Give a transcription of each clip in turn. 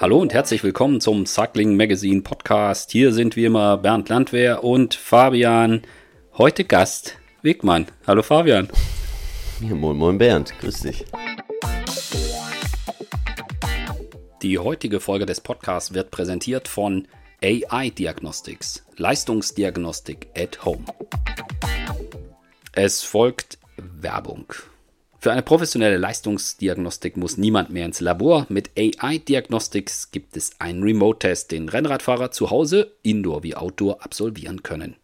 Hallo und herzlich willkommen zum Cycling Magazine Podcast. Hier sind wie immer Bernd Landwehr und Fabian. Heute Gast Wegmann. Hallo Fabian. Ja, moin, moin Bernd. Grüß dich. Die heutige Folge des Podcasts wird präsentiert von AI Diagnostics, Leistungsdiagnostik at Home. Es folgt Werbung. Für eine professionelle Leistungsdiagnostik muss niemand mehr ins Labor. Mit AI Diagnostics gibt es einen Remote-Test, den Rennradfahrer zu Hause, Indoor wie Outdoor, absolvieren können.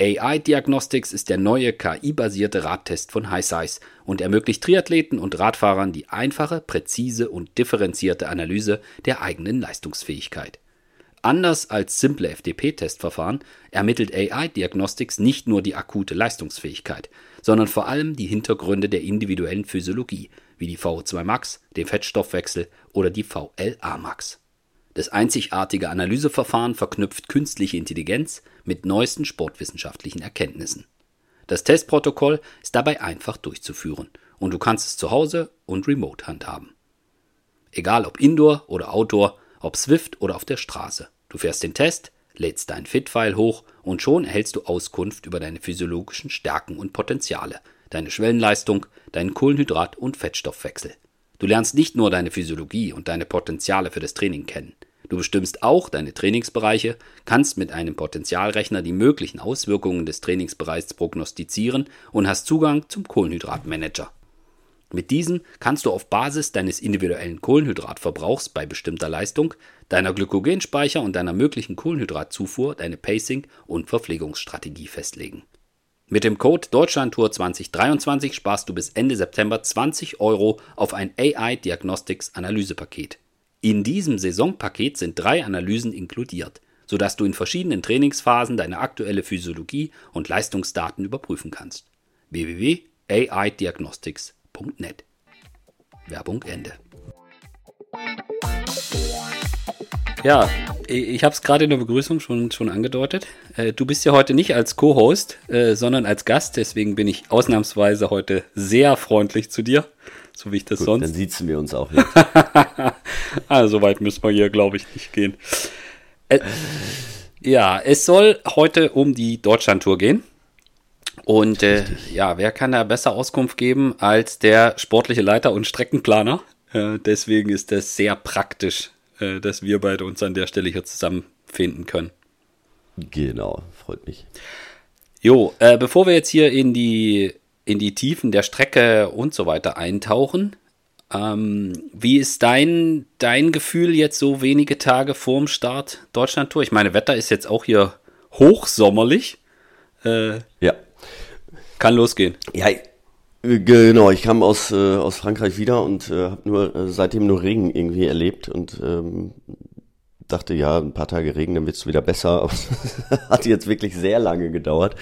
AI Diagnostics ist der neue KI-basierte Radtest von HiSize und ermöglicht Triathleten und Radfahrern die einfache, präzise und differenzierte Analyse der eigenen Leistungsfähigkeit. Anders als simple FDP-Testverfahren ermittelt AI Diagnostics nicht nur die akute Leistungsfähigkeit, sondern vor allem die Hintergründe der individuellen Physiologie, wie die VO2 Max, den Fettstoffwechsel oder die VLA Max. Das einzigartige Analyseverfahren verknüpft künstliche Intelligenz mit neuesten sportwissenschaftlichen Erkenntnissen. Das Testprotokoll ist dabei einfach durchzuführen und du kannst es zu Hause und remote handhaben. Egal ob Indoor oder Outdoor, ob Swift oder auf der Straße. Du fährst den Test, lädst dein Fit-File hoch und schon erhältst du Auskunft über deine physiologischen Stärken und Potenziale, deine Schwellenleistung, deinen Kohlenhydrat- und Fettstoffwechsel. Du lernst nicht nur deine Physiologie und deine Potenziale für das Training kennen. Du bestimmst auch deine Trainingsbereiche, kannst mit einem Potenzialrechner die möglichen Auswirkungen des Trainingsbereichs prognostizieren und hast Zugang zum Kohlenhydratmanager. Mit diesen kannst du auf Basis deines individuellen Kohlenhydratverbrauchs bei bestimmter Leistung, deiner Glykogenspeicher und deiner möglichen Kohlenhydratzufuhr deine Pacing- und Verpflegungsstrategie festlegen. Mit dem Code Deutschlandtour 2023 sparst du bis Ende September 20 Euro auf ein AI Diagnostics Analysepaket. In diesem Saisonpaket sind drei Analysen inkludiert, sodass du in verschiedenen Trainingsphasen deine aktuelle Physiologie und Leistungsdaten überprüfen kannst. www.aidiagnostics.com www.ftf.net. Werbung Ende. Ja, ich habe es gerade in der Begrüßung schon, schon angedeutet. Äh, du bist ja heute nicht als Co-Host, äh, sondern als Gast. Deswegen bin ich ausnahmsweise heute sehr freundlich zu dir, so wie ich das Gut, sonst. Dann sitzen wir uns auch jetzt. also weit müssen wir hier, glaube ich, nicht gehen. Äh, ja, es soll heute um die Deutschlandtour gehen. Und äh, ja, wer kann da besser Auskunft geben als der sportliche Leiter und Streckenplaner? Äh, deswegen ist das sehr praktisch, äh, dass wir beide uns an der Stelle hier zusammenfinden können. Genau, freut mich. Jo, äh, bevor wir jetzt hier in die, in die Tiefen der Strecke und so weiter eintauchen, ähm, wie ist dein, dein Gefühl jetzt so wenige Tage vorm Start Deutschland-Tour? Ich meine, Wetter ist jetzt auch hier hochsommerlich. Äh, ja. Kann losgehen. Ja, genau. Ich kam aus, äh, aus Frankreich wieder und äh, habe nur äh, seitdem nur Regen irgendwie erlebt und ähm, dachte, ja, ein paar Tage Regen, dann wird es wieder besser. Hat jetzt wirklich sehr lange gedauert.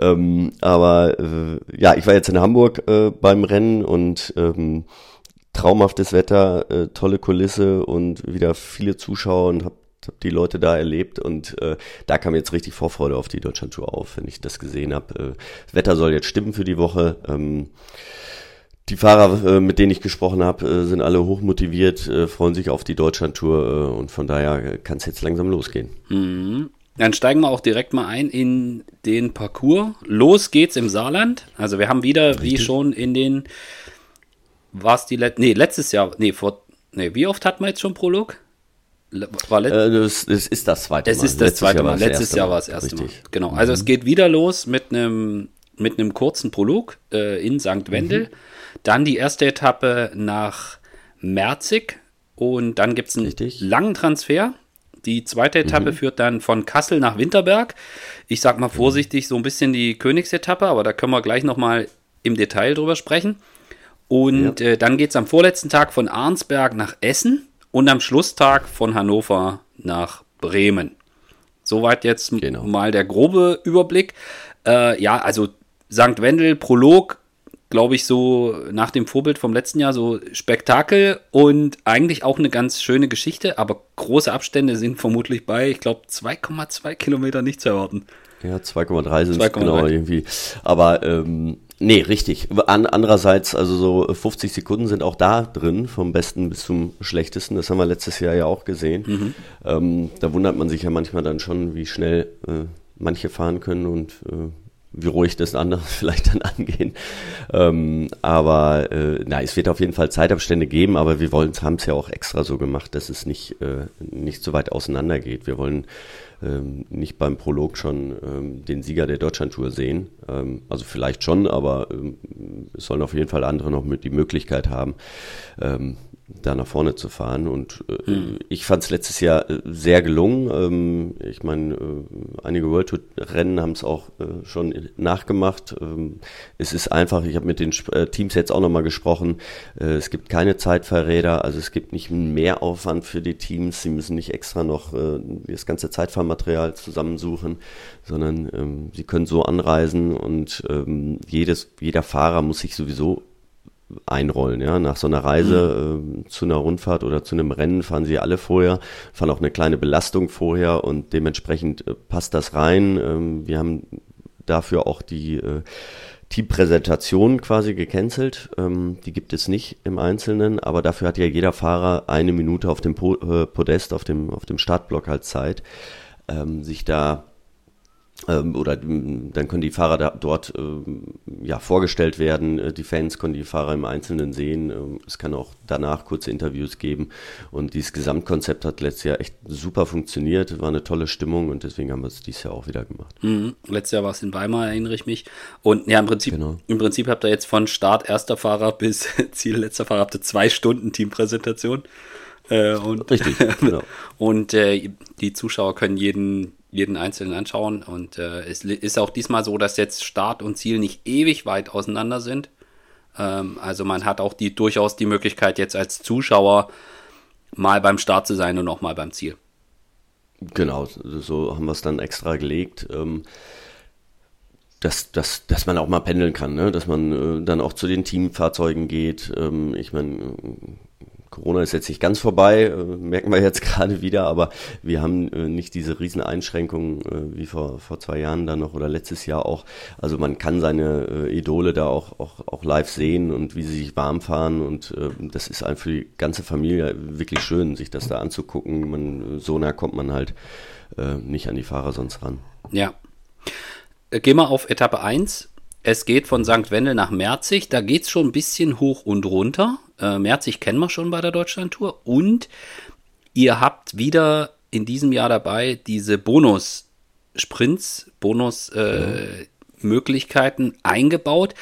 Ähm, aber äh, ja, ich war jetzt in Hamburg äh, beim Rennen und ähm, traumhaftes Wetter, äh, tolle Kulisse und wieder viele Zuschauer und habe habe die Leute da erlebt und äh, da kam jetzt richtig Vorfreude auf die Deutschlandtour auf, wenn ich das gesehen habe. Äh, Wetter soll jetzt stimmen für die Woche. Ähm, die Fahrer, äh, mit denen ich gesprochen habe, äh, sind alle hochmotiviert, äh, freuen sich auf die Deutschlandtour und von daher kann es jetzt langsam losgehen. Mhm. Dann steigen wir auch direkt mal ein in den Parcours. Los geht's im Saarland. Also wir haben wieder, Richtig. wie schon in den, war es die, Let nee, letztes Jahr, nee, vor, nee, wie oft hatten wir jetzt schon Prolog? War äh, das, das, ist das zweite Mal. Es ist das Letztes zweite Jahr Mal. Letztes Jahr war es das erste Richtig. Mal. Genau. Also mhm. es geht wieder los mit einem mit einem kurzen Prolog äh, in St. Wendel. Mhm. Dann die erste Etappe nach Merzig und dann gibt es einen Richtig. langen Transfer. Die zweite Etappe mhm. führt dann von Kassel nach Winterberg. Ich sag mal vorsichtig, so ein bisschen die Königsetappe, aber da können wir gleich nochmal im Detail drüber sprechen. Und ja. äh, dann geht es am vorletzten Tag von Arnsberg nach Essen und am Schlusstag von Hannover nach Bremen. Soweit jetzt genau. mal der grobe Überblick. Äh, ja, also St. Wendel, Prolog, glaube ich, so nach dem Vorbild vom letzten Jahr so Spektakel und eigentlich auch eine ganz schöne Geschichte, aber große Abstände sind vermutlich bei, ich glaube, 2,2 Kilometer nicht zu erwarten. Ja, 2,3 sind es genau irgendwie. Aber ähm, Nee, richtig. An, andererseits, also so 50 Sekunden sind auch da drin, vom Besten bis zum Schlechtesten. Das haben wir letztes Jahr ja auch gesehen. Mhm. Ähm, da wundert man sich ja manchmal dann schon, wie schnell äh, manche fahren können und äh, wie ruhig das andere vielleicht dann angehen. Ähm, aber äh, na, es wird auf jeden Fall Zeitabstände geben, aber wir wollen haben es ja auch extra so gemacht, dass es nicht, äh, nicht so weit auseinander geht. Wir wollen ähm, nicht beim Prolog schon ähm, den Sieger der Deutschlandtour sehen. Ähm, also vielleicht schon, aber ähm, es sollen auf jeden Fall andere noch die Möglichkeit haben, ähm, da nach vorne zu fahren. Und äh, mhm. ich fand es letztes Jahr äh, sehr gelungen. Ähm, ich meine, äh, einige World Tour Rennen haben es auch äh, schon nachgemacht. Ähm, es ist einfach, ich habe mit den äh, Teams jetzt auch nochmal gesprochen, äh, es gibt keine Zeitfahrräder, also es gibt nicht mehr Aufwand für die Teams. Sie müssen nicht extra noch das ganze Zeitfahrmaterial zusammensuchen, sondern ähm, sie können so anreisen und ähm, jedes, jeder Fahrer muss sich sowieso einrollen. Ja? Nach so einer Reise mhm. äh, zu einer Rundfahrt oder zu einem Rennen fahren sie alle vorher, fahren auch eine kleine Belastung vorher und dementsprechend äh, passt das rein. Ähm, wir haben dafür auch die äh, Teampräsentation quasi gecancelt. Ähm, die gibt es nicht im Einzelnen, aber dafür hat ja jeder Fahrer eine Minute auf dem po äh, Podest, auf dem, auf dem Startblock halt Zeit, ähm, sich da oder dann können die Fahrer da, dort ähm, ja, vorgestellt werden. Äh, die Fans können die Fahrer im Einzelnen sehen. Ähm, es kann auch danach kurze Interviews geben. Und dieses Gesamtkonzept hat letztes Jahr echt super funktioniert. War eine tolle Stimmung und deswegen haben wir es dieses Jahr auch wieder gemacht. Mhm. Letztes Jahr war es in Weimar, erinnere ich mich. Und ja, im Prinzip, genau. im Prinzip habt ihr jetzt von Start erster Fahrer bis Ziel letzter Fahrer habt ihr zwei Stunden Teampräsentation. Äh, und, Richtig, genau. und äh, die Zuschauer können jeden jeden einzelnen anschauen. Und äh, es ist auch diesmal so, dass jetzt Start und Ziel nicht ewig weit auseinander sind. Ähm, also man hat auch die, durchaus die Möglichkeit, jetzt als Zuschauer mal beim Start zu sein und auch mal beim Ziel. Genau, so haben wir es dann extra gelegt. Ähm dass, dass, dass man auch mal pendeln kann, ne? dass man äh, dann auch zu den Teamfahrzeugen geht. Ähm, ich meine, Corona ist jetzt nicht ganz vorbei, äh, merken wir jetzt gerade wieder, aber wir haben äh, nicht diese riesen Einschränkungen äh, wie vor, vor zwei Jahren dann noch oder letztes Jahr auch. Also man kann seine Idole da auch, auch, auch live sehen und wie sie sich warm fahren und das ist einfach für die ganze Familie wirklich schön, sich das da anzugucken. Man, so nah kommt man halt nicht an die Fahrer sonst ran. Ja. Gehen wir auf Etappe 1. Es geht von St. Wendel nach Merzig. Da geht es schon ein bisschen hoch und runter. Äh, Merzig kennen wir schon bei der Deutschlandtour. Und ihr habt wieder in diesem Jahr dabei diese Bonus-Sprints, Bonus-Möglichkeiten äh, mhm. eingebaut.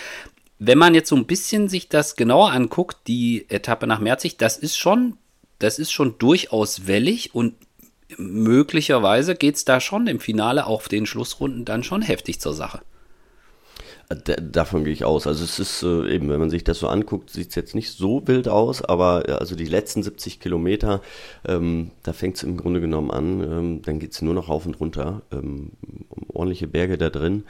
Wenn man jetzt so ein bisschen sich das genauer anguckt, die Etappe nach Merzig, das ist schon, das ist schon durchaus wellig und möglicherweise geht es da schon im Finale auf den Schlussrunden dann schon heftig zur Sache. Davon gehe ich aus. Also es ist äh, eben, wenn man sich das so anguckt, sieht es jetzt nicht so wild aus, aber äh, also die letzten 70 Kilometer, ähm, da fängt es im Grunde genommen an, ähm, dann geht es nur noch rauf und runter, ähm, ordentliche Berge da drin.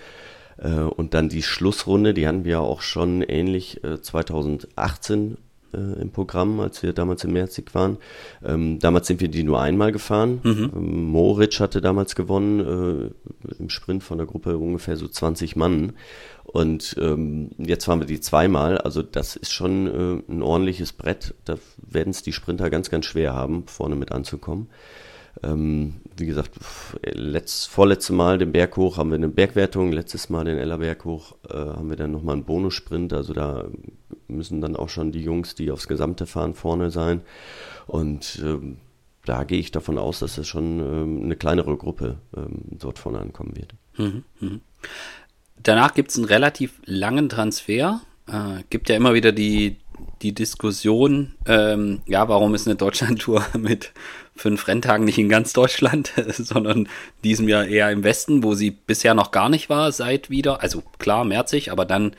Äh, und dann die Schlussrunde, die hatten wir auch schon ähnlich äh, 2018 äh, im Programm, als wir damals in Merzig waren. Ähm, damals sind wir die nur einmal gefahren. Mhm. Ähm, Moritz hatte damals gewonnen, äh, im Sprint von der Gruppe ungefähr so 20 Mann. Und ähm, jetzt fahren wir die zweimal. Also das ist schon äh, ein ordentliches Brett. Da werden es die Sprinter ganz, ganz schwer haben, vorne mit anzukommen. Ähm, wie gesagt, letzt, vorletzte Mal den Berg hoch haben wir eine Bergwertung, letztes Mal den Ellerberg hoch äh, haben wir dann nochmal einen Bonussprint. Also da müssen dann auch schon die Jungs, die aufs gesamte fahren, vorne sein. Und ähm, da gehe ich davon aus, dass es schon ähm, eine kleinere Gruppe ähm, dort vorne ankommen wird. Mhm, mh. Danach gibt es einen relativ langen Transfer. Äh, gibt ja immer wieder die, die Diskussion, ähm, ja, warum ist eine Deutschlandtour mit fünf Renntagen nicht in ganz Deutschland, sondern diesem Jahr eher im Westen, wo sie bisher noch gar nicht war, seit wieder, also klar, Merzig, aber dann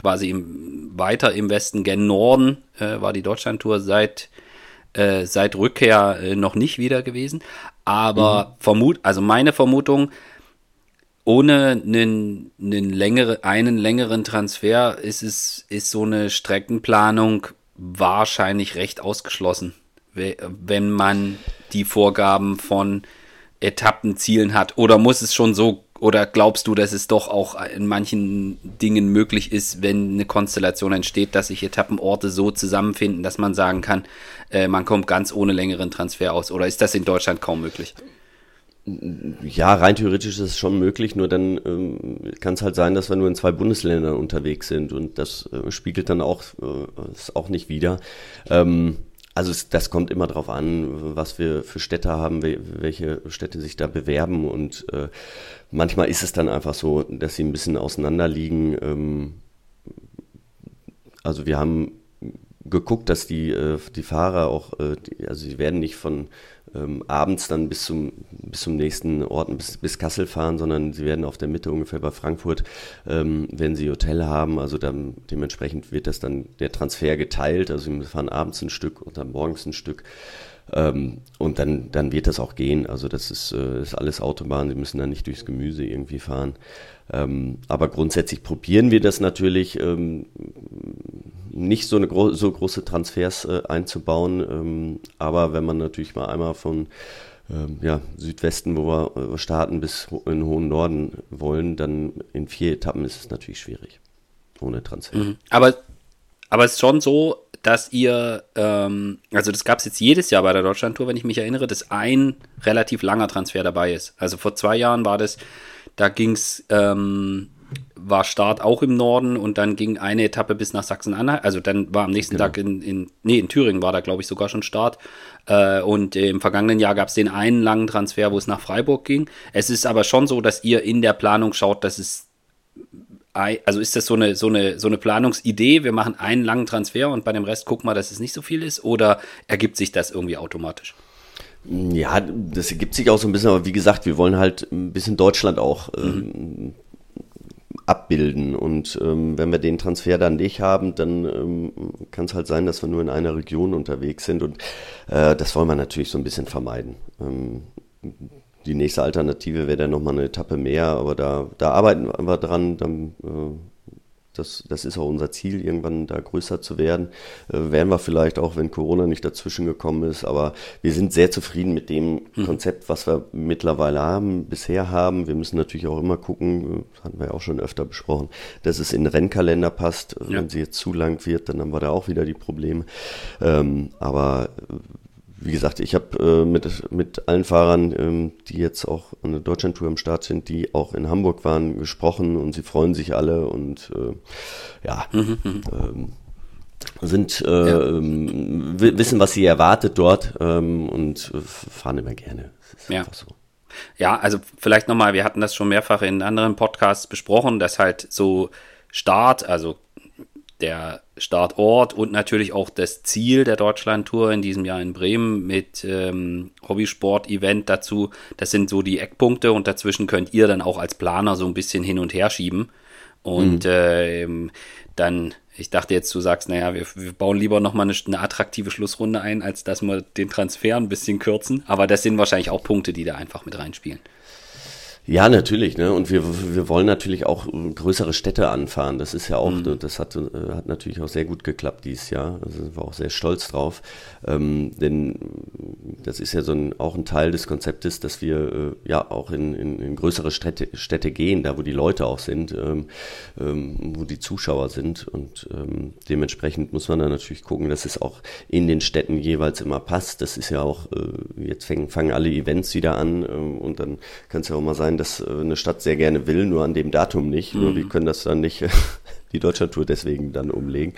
quasi im, weiter im Westen gen Norden äh, war die Deutschlandtour seit, äh, seit Rückkehr äh, noch nicht wieder gewesen. Aber mhm. vermut, also meine Vermutung, ohne einen, einen, längere, einen längeren Transfer ist es ist so eine Streckenplanung wahrscheinlich recht ausgeschlossen, wenn man die Vorgaben von Etappenzielen hat. Oder muss es schon so Oder glaubst du, dass es doch auch in manchen Dingen möglich ist, wenn eine Konstellation entsteht, dass sich Etappenorte so zusammenfinden, dass man sagen kann, äh, man kommt ganz ohne längeren Transfer aus? Oder ist das in Deutschland kaum möglich? Ja, rein theoretisch ist es schon möglich, nur dann ähm, kann es halt sein, dass wir nur in zwei Bundesländern unterwegs sind und das äh, spiegelt dann auch, äh, auch nicht wieder. Ähm, also es, das kommt immer darauf an, was wir für Städte haben, welche Städte sich da bewerben und äh, manchmal ist es dann einfach so, dass sie ein bisschen auseinander liegen. Ähm, also wir haben geguckt, dass die, äh, die Fahrer auch, äh, die, also sie werden nicht von ähm, abends dann bis zum, bis zum nächsten Ort, bis, bis Kassel fahren, sondern sie werden auf der Mitte ungefähr bei Frankfurt, ähm, wenn sie Hotel haben, also dann, dementsprechend wird das dann der Transfer geteilt, also sie fahren abends ein Stück und dann morgens ein Stück. Ähm, und dann, dann wird das auch gehen. Also das ist, äh, ist alles Autobahn, sie müssen dann nicht durchs Gemüse irgendwie fahren. Ähm, aber grundsätzlich probieren wir das natürlich, ähm, nicht so, eine gro so große Transfers äh, einzubauen. Ähm, aber wenn man natürlich mal einmal von ähm, ja, Südwesten, wo wir starten, bis in den hohen Norden wollen, dann in vier Etappen ist es natürlich schwierig. Ohne Transfer. Mhm. Aber, aber es ist schon so, dass ihr, ähm, also das gab es jetzt jedes Jahr bei der Deutschlandtour, wenn ich mich erinnere, dass ein relativ langer Transfer dabei ist. Also vor zwei Jahren war das, da ging es, ähm, war Start auch im Norden und dann ging eine Etappe bis nach Sachsen-Anhalt. Also dann war am nächsten genau. Tag in, in, nee, in Thüringen war da, glaube ich, sogar schon Start. Äh, und im vergangenen Jahr gab es den einen langen Transfer, wo es nach Freiburg ging. Es ist aber schon so, dass ihr in der Planung schaut, dass es also ist das so eine, so eine, so eine Planungsidee, wir machen einen langen Transfer und bei dem Rest gucken wir, dass es nicht so viel ist, oder ergibt sich das irgendwie automatisch? Ja, das ergibt sich auch so ein bisschen, aber wie gesagt, wir wollen halt ein bisschen Deutschland auch mhm. ähm, abbilden. Und ähm, wenn wir den Transfer dann nicht haben, dann ähm, kann es halt sein, dass wir nur in einer Region unterwegs sind. Und äh, das wollen wir natürlich so ein bisschen vermeiden. Ähm, die nächste Alternative wäre dann nochmal eine Etappe mehr, aber da, da arbeiten wir dran. Dann, äh, das, das ist auch unser Ziel, irgendwann da größer zu werden. Äh, werden wir vielleicht auch, wenn Corona nicht dazwischen gekommen ist. Aber wir sind sehr zufrieden mit dem hm. Konzept, was wir mittlerweile haben, bisher haben. Wir müssen natürlich auch immer gucken, das hatten wir ja auch schon öfter besprochen, dass es in den Rennkalender passt. Ja. Wenn sie jetzt zu lang wird, dann haben wir da auch wieder die Probleme. Ähm, aber wie gesagt, ich habe äh, mit, mit allen Fahrern, ähm, die jetzt auch an der Deutschlandtour im Start sind, die auch in Hamburg waren, gesprochen und sie freuen sich alle und äh, ja, mhm, mhm. ähm, sind äh, ja. ähm, wissen, was sie erwartet dort ähm, und fahren immer gerne. ja. So. Ja, also vielleicht nochmal, wir hatten das schon mehrfach in anderen Podcasts besprochen, dass halt so Start, also der Startort und natürlich auch das Ziel der Deutschlandtour in diesem Jahr in Bremen mit ähm, Hobbysport-Event dazu. Das sind so die Eckpunkte und dazwischen könnt ihr dann auch als Planer so ein bisschen hin und her schieben. Und mhm. äh, dann, ich dachte jetzt, du sagst, naja, wir, wir bauen lieber nochmal eine, eine attraktive Schlussrunde ein, als dass wir den Transfer ein bisschen kürzen. Aber das sind wahrscheinlich auch Punkte, die da einfach mit reinspielen. Ja, natürlich, ne? Und wir, wir wollen natürlich auch größere Städte anfahren. Das ist ja auch, mhm. das hat, äh, hat natürlich auch sehr gut geklappt dieses Jahr. Also sind wir auch sehr stolz drauf. Ähm, denn das ist ja so ein, auch ein Teil des Konzeptes, dass wir äh, ja auch in, in, in größere Städte, Städte gehen, da wo die Leute auch sind, ähm, ähm, wo die Zuschauer sind. Und ähm, dementsprechend muss man dann natürlich gucken, dass es auch in den Städten jeweils immer passt. Das ist ja auch, äh, jetzt fangen, fangen alle Events wieder an äh, und dann kann es ja auch mal sein, sein, dass äh, eine Stadt sehr gerne will, nur an dem Datum nicht. Mhm. Nur wir können das dann nicht, die Deutschlandtour deswegen dann umlegen.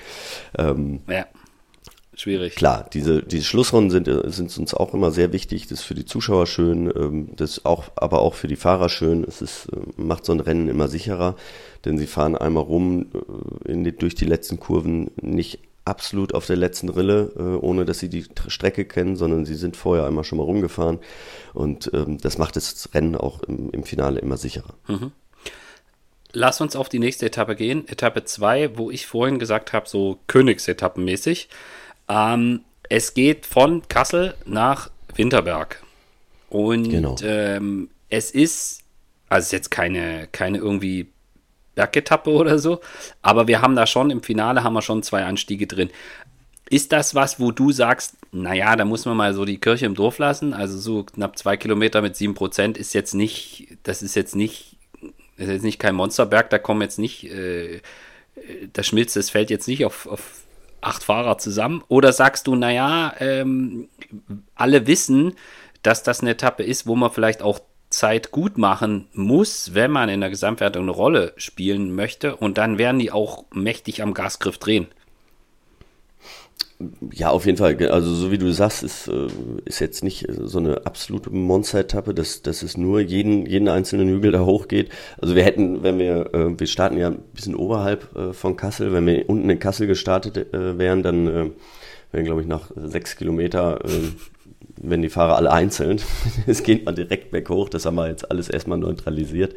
Ähm, ja. Schwierig. Klar, diese, diese Schlussrunden sind, äh, sind uns auch immer sehr wichtig. Das ist für die Zuschauer schön, ähm, das auch, aber auch für die Fahrer schön. Es ist, äh, macht so ein Rennen immer sicherer, denn sie fahren einmal rum in die, durch die letzten Kurven nicht absolut auf der letzten Rille, äh, ohne dass sie die Strecke kennen, sondern sie sind vorher einmal schon mal rumgefahren. Und ähm, das macht das Rennen auch im, im Finale immer sicherer. Mhm. Lass uns auf die nächste Etappe gehen. Etappe 2, wo ich vorhin gesagt habe, so Königsetappenmäßig. Ähm, es geht von Kassel nach Winterberg. Und genau. ähm, es ist, also es ist jetzt keine, keine irgendwie Bergetappe oder so. Aber wir haben da schon, im Finale haben wir schon zwei Anstiege drin. Ist das was, wo du sagst, naja, da muss man mal so die Kirche im Dorf lassen? Also so knapp zwei Kilometer mit sieben Prozent ist jetzt nicht, das ist jetzt nicht Das ist jetzt nicht kein Monsterberg, da kommen jetzt nicht, äh, da schmilzt das Feld jetzt nicht auf, auf acht Fahrer zusammen? Oder sagst du, naja, ähm, alle wissen, dass das eine Etappe ist, wo man vielleicht auch Zeit gut machen muss, wenn man in der Gesamtwertung eine Rolle spielen möchte und dann werden die auch mächtig am Gasgriff drehen. Ja, auf jeden Fall. Also so wie du sagst, ist, äh, ist jetzt nicht so eine absolute Monster-Etappe, dass, dass es nur jeden, jeden einzelnen Hügel da hochgeht. Also wir hätten, wenn wir, äh, wir starten ja ein bisschen oberhalb äh, von Kassel, wenn wir unten in Kassel gestartet wären, dann wären, glaube ich, nach sechs Kilometer wenn die Fahrer alle einzeln. Es geht mal direkt berghoch, das haben wir jetzt alles erstmal neutralisiert,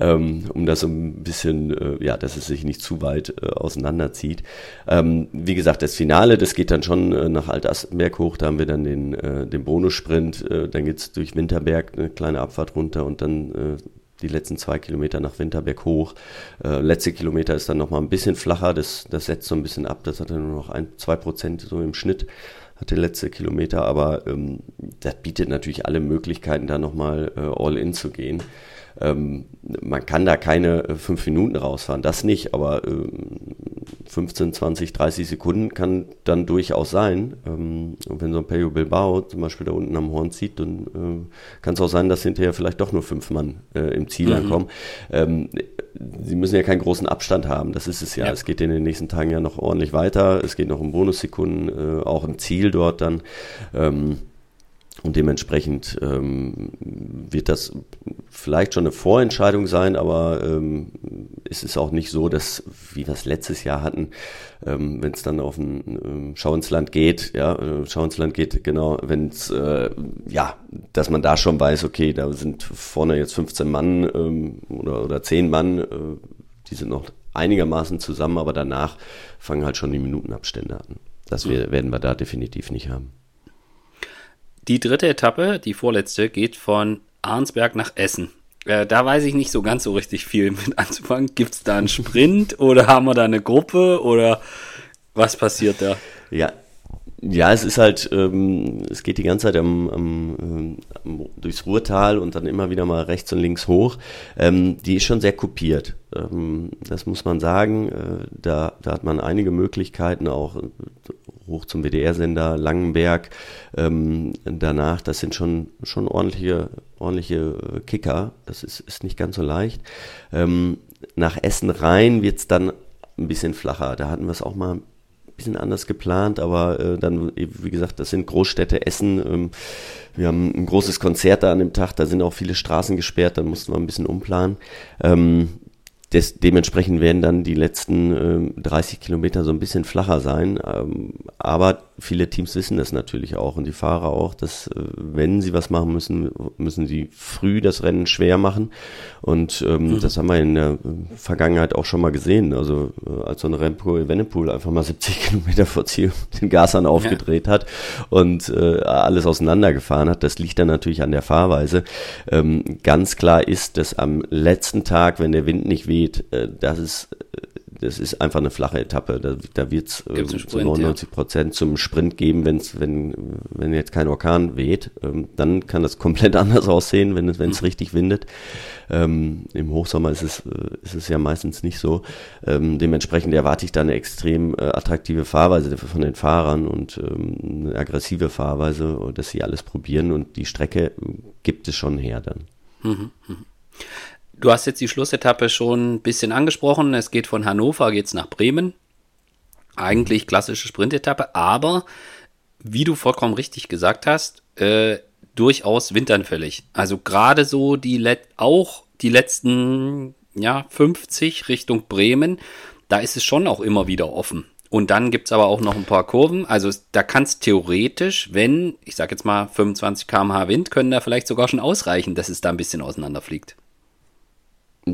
ähm, um das so ein bisschen, äh, ja, dass es sich nicht zu weit äh, auseinanderzieht. Ähm, wie gesagt, das Finale, das geht dann schon äh, nach Altastenberg hoch, da haben wir dann den, äh, den Bonussprint, äh, dann geht's durch Winterberg, eine kleine Abfahrt runter und dann äh, die letzten zwei Kilometer nach Winterberg hoch. Äh, letzte Kilometer ist dann nochmal ein bisschen flacher, das, das setzt so ein bisschen ab, das hat dann nur noch ein, zwei Prozent so im Schnitt hat der letzte Kilometer, aber ähm, das bietet natürlich alle Möglichkeiten, da nochmal äh, all in zu gehen. Ähm, man kann da keine äh, fünf Minuten rausfahren, das nicht, aber äh, 15, 20, 30 Sekunden kann dann durchaus sein. Ähm, und wenn so ein Peyo Bilbao zum Beispiel da unten am Horn zieht, dann äh, kann es auch sein, dass hinterher vielleicht doch nur fünf Mann äh, im Ziel mhm. ankommen. Ähm, sie müssen ja keinen großen Abstand haben, das ist es ja. ja. Es geht in den nächsten Tagen ja noch ordentlich weiter. Es geht noch um Bonussekunden, äh, auch im Ziel dort dann. Ähm, und dementsprechend ähm, wird das vielleicht schon eine Vorentscheidung sein, aber ähm, es ist auch nicht so, dass, wie wir es letztes Jahr hatten, ähm, wenn es dann auf ein ähm, Schau ins Land geht, ja, äh, Schau ins Land geht, genau, wenn es, äh, ja, dass man da schon weiß, okay, da sind vorne jetzt 15 Mann ähm, oder, oder 10 Mann, äh, die sind noch einigermaßen zusammen, aber danach fangen halt schon die Minutenabstände an. Das wir, werden wir da definitiv nicht haben. Die dritte Etappe, die vorletzte, geht von Arnsberg nach Essen. Äh, da weiß ich nicht so ganz so richtig viel mit anzufangen. Gibt es da einen Sprint oder haben wir da eine Gruppe oder was passiert da? Ja, ja, es ist halt, ähm, es geht die ganze Zeit am, am, am, durchs Ruhrtal und dann immer wieder mal rechts und links hoch. Ähm, die ist schon sehr kopiert. Ähm, das muss man sagen. Äh, da, da hat man einige Möglichkeiten, auch hoch zum WDR-Sender, Langenberg. Ähm, danach, das sind schon, schon ordentliche, ordentliche äh, Kicker. Das ist, ist nicht ganz so leicht. Ähm, nach Essen rein wird's dann ein bisschen flacher. Da hatten wir es auch mal bisschen anders geplant, aber äh, dann, wie gesagt, das sind Großstädte Essen. Ähm, wir haben ein großes Konzert da an dem Tag, da sind auch viele Straßen gesperrt, da mussten wir ein bisschen umplanen. Ähm, des, dementsprechend werden dann die letzten äh, 30 Kilometer so ein bisschen flacher sein. Ähm, aber viele Teams wissen das natürlich auch und die Fahrer auch, dass äh, wenn sie was machen müssen, müssen sie früh das Rennen schwer machen. Und ähm, mhm. das haben wir in der Vergangenheit auch schon mal gesehen. Also äh, als so ein Remco Evenepoel einfach mal 70 Kilometer vor Ziel den Gashahn aufgedreht ja. hat und äh, alles auseinandergefahren hat. Das liegt dann natürlich an der Fahrweise. Ähm, ganz klar ist, dass am letzten Tag, wenn der Wind nicht weht, äh, das ist äh, das ist einfach eine flache Etappe. Da, da wird es äh, zu 99 Prozent ja. zum Sprint geben, wenn's, wenn, wenn jetzt kein Orkan weht. Ähm, dann kann das komplett anders aussehen, wenn es wenn es mhm. richtig windet. Ähm, Im Hochsommer ist es, äh, ist es ja meistens nicht so. Ähm, dementsprechend erwarte ich da eine extrem äh, attraktive Fahrweise von den Fahrern und ähm, eine aggressive Fahrweise, dass sie alles probieren und die Strecke gibt es schon her dann. Mhm. Mhm. Du hast jetzt die Schlussetappe schon ein bisschen angesprochen. Es geht von Hannover, geht's nach Bremen. Eigentlich klassische Sprintetappe, aber wie du vollkommen richtig gesagt hast, äh, durchaus windernfällig. Also gerade so die Let auch die letzten ja 50 Richtung Bremen, da ist es schon auch immer wieder offen. Und dann gibt's aber auch noch ein paar Kurven. Also da kann es theoretisch, wenn, ich sag jetzt mal 25 km/h Wind, können da vielleicht sogar schon ausreichen, dass es da ein bisschen auseinanderfliegt.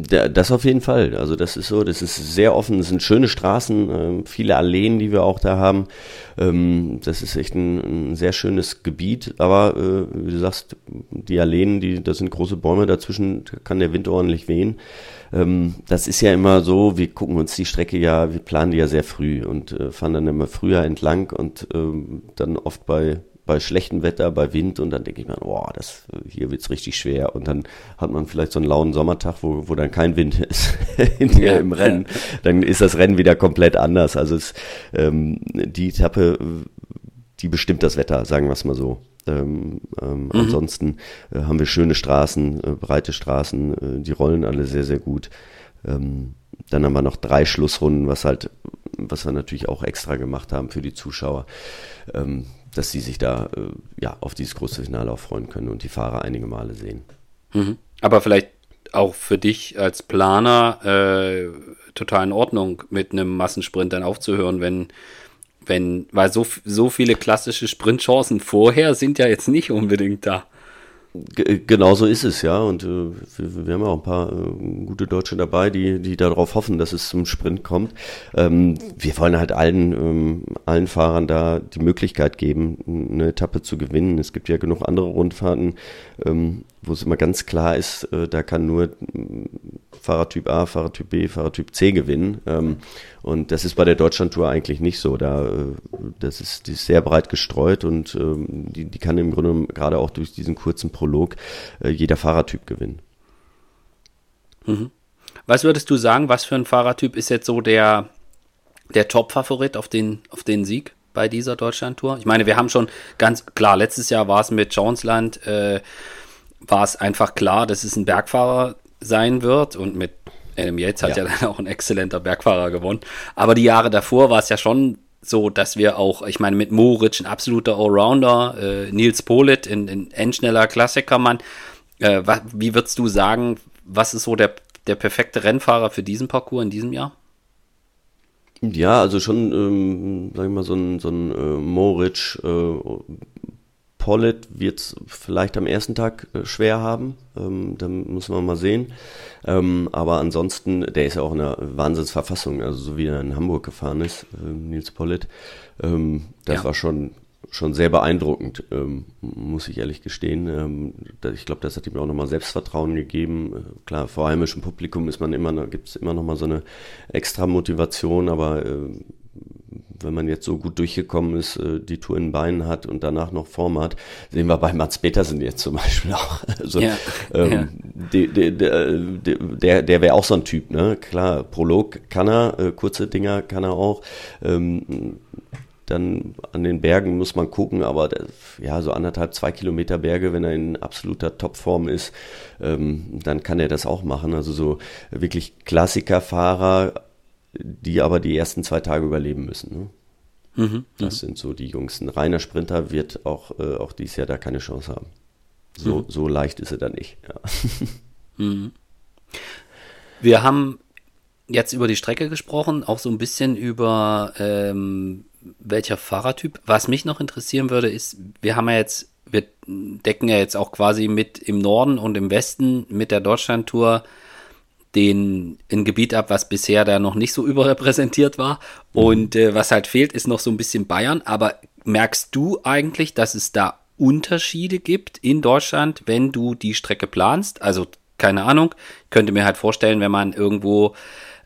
Das auf jeden Fall. Also das ist so, das ist sehr offen, das sind schöne Straßen, äh, viele Alleen, die wir auch da haben. Ähm, das ist echt ein, ein sehr schönes Gebiet, aber äh, wie du sagst, die Alleen, die, da sind große Bäume dazwischen, kann der Wind ordentlich wehen. Ähm, das ist ja immer so, wir gucken uns die Strecke ja, wir planen die ja sehr früh und äh, fahren dann immer früher entlang und ähm, dann oft bei bei schlechtem Wetter, bei Wind und dann denke ich mir, boah, das, hier wird's richtig schwer. Und dann hat man vielleicht so einen lauen Sommertag, wo, wo dann kein Wind ist hinterher ja, im Rennen. Dann ist das Rennen wieder komplett anders. Also es, ähm, die Etappe, die bestimmt das Wetter, sagen wir es mal so. Ähm, ähm, mhm. Ansonsten äh, haben wir schöne Straßen, äh, breite Straßen, äh, die rollen alle sehr, sehr gut. Ähm, dann haben wir noch drei Schlussrunden, was halt, was wir natürlich auch extra gemacht haben für die Zuschauer, ähm, dass sie sich da äh, ja auf dieses große Finale auch freuen können und die Fahrer einige Male sehen. Mhm. Aber vielleicht auch für dich als Planer äh, total in Ordnung, mit einem Massensprint dann aufzuhören, wenn wenn, weil so, so viele klassische Sprintchancen vorher sind ja jetzt nicht unbedingt da. Genau so ist es, ja. Und äh, wir, wir, haben ja auch ein paar äh, gute Deutsche dabei, die, die darauf hoffen, dass es zum Sprint kommt. Ähm, wir wollen halt allen, ähm, allen Fahrern da die Möglichkeit geben, eine Etappe zu gewinnen. Es gibt ja genug andere Rundfahrten, ähm, wo es immer ganz klar ist, äh, da kann nur Fahrertyp A, Fahrertyp B, Fahrertyp C gewinnen. Ähm, und das ist bei der Deutschlandtour eigentlich nicht so. Da, äh, das ist, die ist sehr breit gestreut und ähm, die, die kann im Grunde gerade auch durch diesen kurzen Prolog äh, jeder Fahrertyp gewinnen. Mhm. Was würdest du sagen, was für ein Fahrertyp ist jetzt so der, der Top-Favorit auf den, auf den Sieg bei dieser Deutschlandtour? Ich meine, wir haben schon ganz klar, letztes Jahr war es mit Jonesland, äh, war es einfach klar, dass es ein Bergfahrer sein wird und mit Adam Yates hat ja. ja dann auch ein exzellenter Bergfahrer gewonnen. Aber die Jahre davor war es ja schon so, dass wir auch, ich meine, mit Moritz ein absoluter Allrounder, äh, Nils Polit, ein, ein endschneller Klassikermann. Äh, wie würdest du sagen, was ist so der, der perfekte Rennfahrer für diesen Parcours in diesem Jahr? Ja, also schon, ähm, sag ich mal, so ein, so ein äh, Moritz, äh, Pollitt wird es vielleicht am ersten Tag äh, schwer haben. Ähm, dann muss man mal sehen. Ähm, aber ansonsten, der ist ja auch in einer Wahnsinnsverfassung, also so wie er in Hamburg gefahren ist, äh, Nils Pollitt. Ähm, das ja. war schon, schon sehr beeindruckend, ähm, muss ich ehrlich gestehen. Ähm, ich glaube, das hat ihm auch nochmal Selbstvertrauen gegeben. Äh, klar, vor heimischem Publikum ist man immer, gibt es immer nochmal so eine extra Motivation, aber äh, wenn man jetzt so gut durchgekommen ist, äh, die Tour in Beinen hat und danach noch Form hat, sehen wir bei Mats Petersen jetzt zum Beispiel auch. Also, ja, ähm, ja. Der, der, der, der wäre auch so ein Typ, ne? Klar, Prolog kann er, äh, kurze Dinger kann er auch. Ähm, dann an den Bergen muss man gucken, aber der, ja, so anderthalb, zwei Kilometer Berge, wenn er in absoluter Topform ist, ähm, dann kann er das auch machen. Also so wirklich Klassikerfahrer, die aber die ersten zwei Tage überleben müssen. Ne? Mhm, das mhm. sind so die Jungs. Ein reiner Sprinter wird auch, äh, auch dieses Jahr da keine Chance haben. So, mhm. so leicht ist er dann nicht. Ja. Mhm. Wir haben jetzt über die Strecke gesprochen, auch so ein bisschen über ähm, welcher Fahrertyp. Was mich noch interessieren würde, ist, wir haben ja jetzt, wir decken ja jetzt auch quasi mit im Norden und im Westen mit der Deutschlandtour tour den ein Gebiet ab, was bisher da noch nicht so überrepräsentiert war. Mhm. Und äh, was halt fehlt, ist noch so ein bisschen Bayern. Aber merkst du eigentlich, dass es da Unterschiede gibt in Deutschland, wenn du die Strecke planst? Also keine Ahnung, könnte mir halt vorstellen, wenn man irgendwo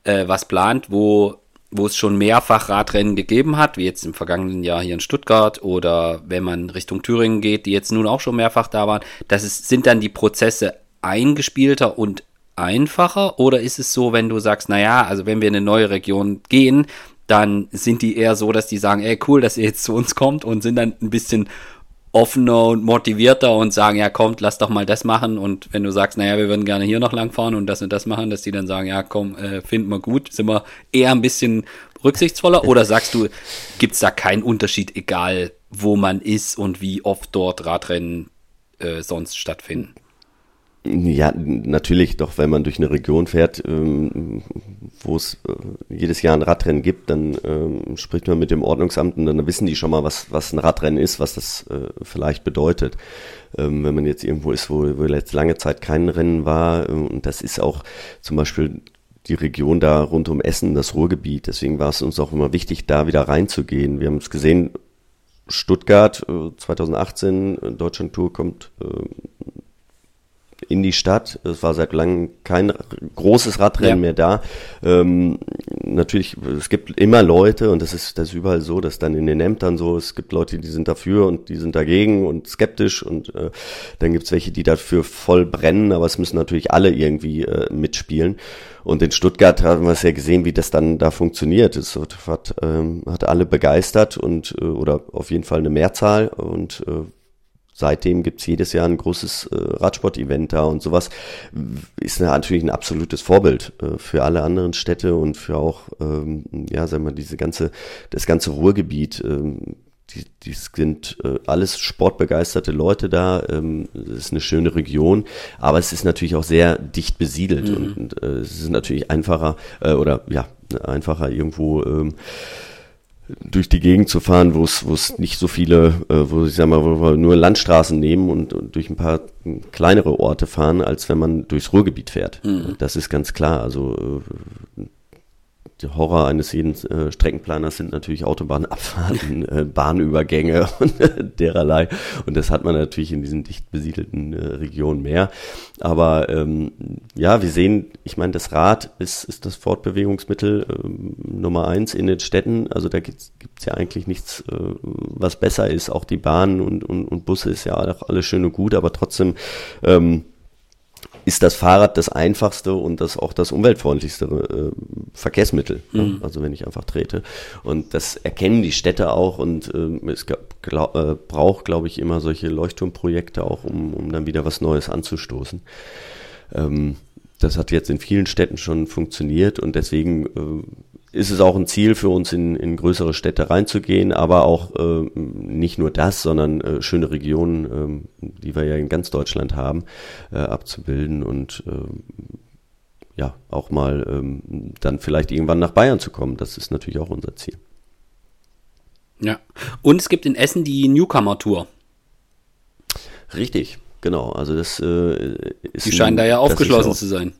äh, was plant, wo wo es schon mehrfach Radrennen gegeben hat, wie jetzt im vergangenen Jahr hier in Stuttgart oder wenn man Richtung Thüringen geht, die jetzt nun auch schon mehrfach da waren, das ist, sind dann die Prozesse eingespielter und einfacher oder ist es so, wenn du sagst, naja, also wenn wir in eine neue Region gehen, dann sind die eher so, dass die sagen, ey, cool, dass ihr jetzt zu uns kommt und sind dann ein bisschen offener und motivierter und sagen, ja, kommt, lass doch mal das machen. Und wenn du sagst, naja, wir würden gerne hier noch lang fahren und das und das machen, dass die dann sagen, ja, komm, äh, finden wir gut, sind wir eher ein bisschen rücksichtsvoller? Oder sagst du, gibt es da keinen Unterschied, egal wo man ist und wie oft dort Radrennen äh, sonst stattfinden? Ja, natürlich, doch wenn man durch eine Region fährt, ähm, wo es äh, jedes Jahr ein Radrennen gibt, dann ähm, spricht man mit dem Ordnungsamt und dann wissen die schon mal, was, was ein Radrennen ist, was das äh, vielleicht bedeutet. Ähm, wenn man jetzt irgendwo ist, wo, wo jetzt lange Zeit kein Rennen war, äh, und das ist auch zum Beispiel die Region da rund um Essen, das Ruhrgebiet, deswegen war es uns auch immer wichtig, da wieder reinzugehen. Wir haben es gesehen, Stuttgart 2018, Deutschland Tour kommt in die Stadt. Es war seit langem kein großes Radrennen ja. mehr da. Ähm, natürlich, es gibt immer Leute und das ist, das ist überall so, dass dann in den Ämtern so, es gibt Leute, die sind dafür und die sind dagegen und skeptisch und äh, dann gibt's welche, die dafür voll brennen, aber es müssen natürlich alle irgendwie äh, mitspielen. Und in Stuttgart haben wir es ja gesehen, wie das dann da funktioniert. Es hat, ähm, hat alle begeistert und äh, oder auf jeden Fall eine Mehrzahl und äh, seitdem gibt's jedes Jahr ein großes äh, Radsport-Event da und sowas ist natürlich ein absolutes Vorbild äh, für alle anderen Städte und für auch, ähm, ja, sagen wir, diese ganze, das ganze Ruhrgebiet. Ähm, die, die sind äh, alles sportbegeisterte Leute da. Ähm, es ist eine schöne Region, aber es ist natürlich auch sehr dicht besiedelt mhm. und, und äh, es ist natürlich einfacher äh, oder ja einfacher irgendwo ähm, durch die Gegend zu fahren, wo es wo es nicht so viele, äh, wo ich sag mal, wo wir nur Landstraßen nehmen und, und durch ein paar kleinere Orte fahren, als wenn man durchs Ruhrgebiet fährt. Mhm. Das ist ganz klar. Also äh, der Horror eines jeden äh, Streckenplaners sind natürlich Autobahnabfahrten, äh, Bahnübergänge und äh, dererlei. Und das hat man natürlich in diesen dicht besiedelten äh, Regionen mehr. Aber ähm, ja, wir sehen, ich meine, das Rad ist, ist das Fortbewegungsmittel ähm, Nummer eins in den Städten. Also da gibt's gibt's ja eigentlich nichts, äh, was besser ist. Auch die Bahn und, und, und Busse ist ja auch alles schön und gut, aber trotzdem ähm, ist das Fahrrad das einfachste und das auch das umweltfreundlichste äh, Verkehrsmittel. Ne? Mhm. Also wenn ich einfach trete. Und das erkennen die Städte auch und äh, es glaub, äh, braucht, glaube ich, immer solche Leuchtturmprojekte auch, um, um dann wieder was Neues anzustoßen. Ähm, das hat jetzt in vielen Städten schon funktioniert und deswegen äh, ist es auch ein Ziel für uns, in, in größere Städte reinzugehen, aber auch äh, nicht nur das, sondern äh, schöne Regionen, äh, die wir ja in ganz Deutschland haben, äh, abzubilden und äh, ja, auch mal ähm, dann vielleicht irgendwann nach Bayern zu kommen. Das ist natürlich auch unser Ziel. Ja. Und es gibt in Essen die Newcomer Tour. Richtig, genau. Also das äh, ist. Die scheinen ein, da ja aufgeschlossen zu sein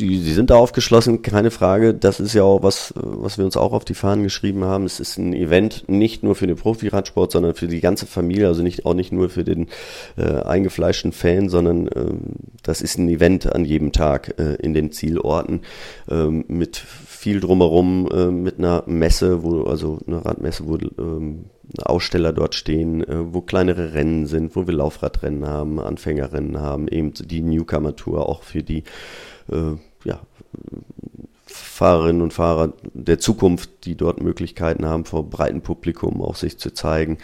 die, die sind da aufgeschlossen, keine Frage. Das ist ja auch was, was wir uns auch auf die Fahnen geschrieben haben. Es ist ein Event nicht nur für den Profi-Radsport, sondern für die ganze Familie, also nicht auch nicht nur für den äh, eingefleischten Fan, sondern ähm, das ist ein Event an jedem Tag äh, in den Zielorten ähm, mit viel drumherum, äh, mit einer Messe, wo also eine Radmesse, wo ähm, Aussteller dort stehen, äh, wo kleinere Rennen sind, wo wir Laufradrennen haben, Anfängerrennen haben, eben die Newcomer Tour auch für die äh, ja, Fahrerinnen und Fahrer der Zukunft, die dort Möglichkeiten haben, vor breitem Publikum auch sich zu zeigen.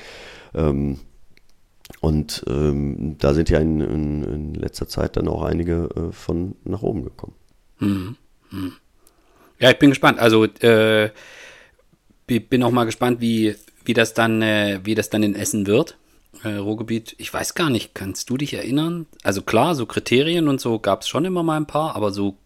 Ähm, und ähm, da sind ja in, in, in, letzter Zeit dann auch einige äh, von nach oben gekommen. Hm, hm. Ja, ich bin gespannt. Also äh, bin auch mal gespannt, wie, wie das dann, äh, wie das dann in Essen wird äh, Ruhrgebiet, ich weiß gar nicht, kannst du dich erinnern? Also klar, so Kriterien und so gab es schon immer mal ein paar, aber so,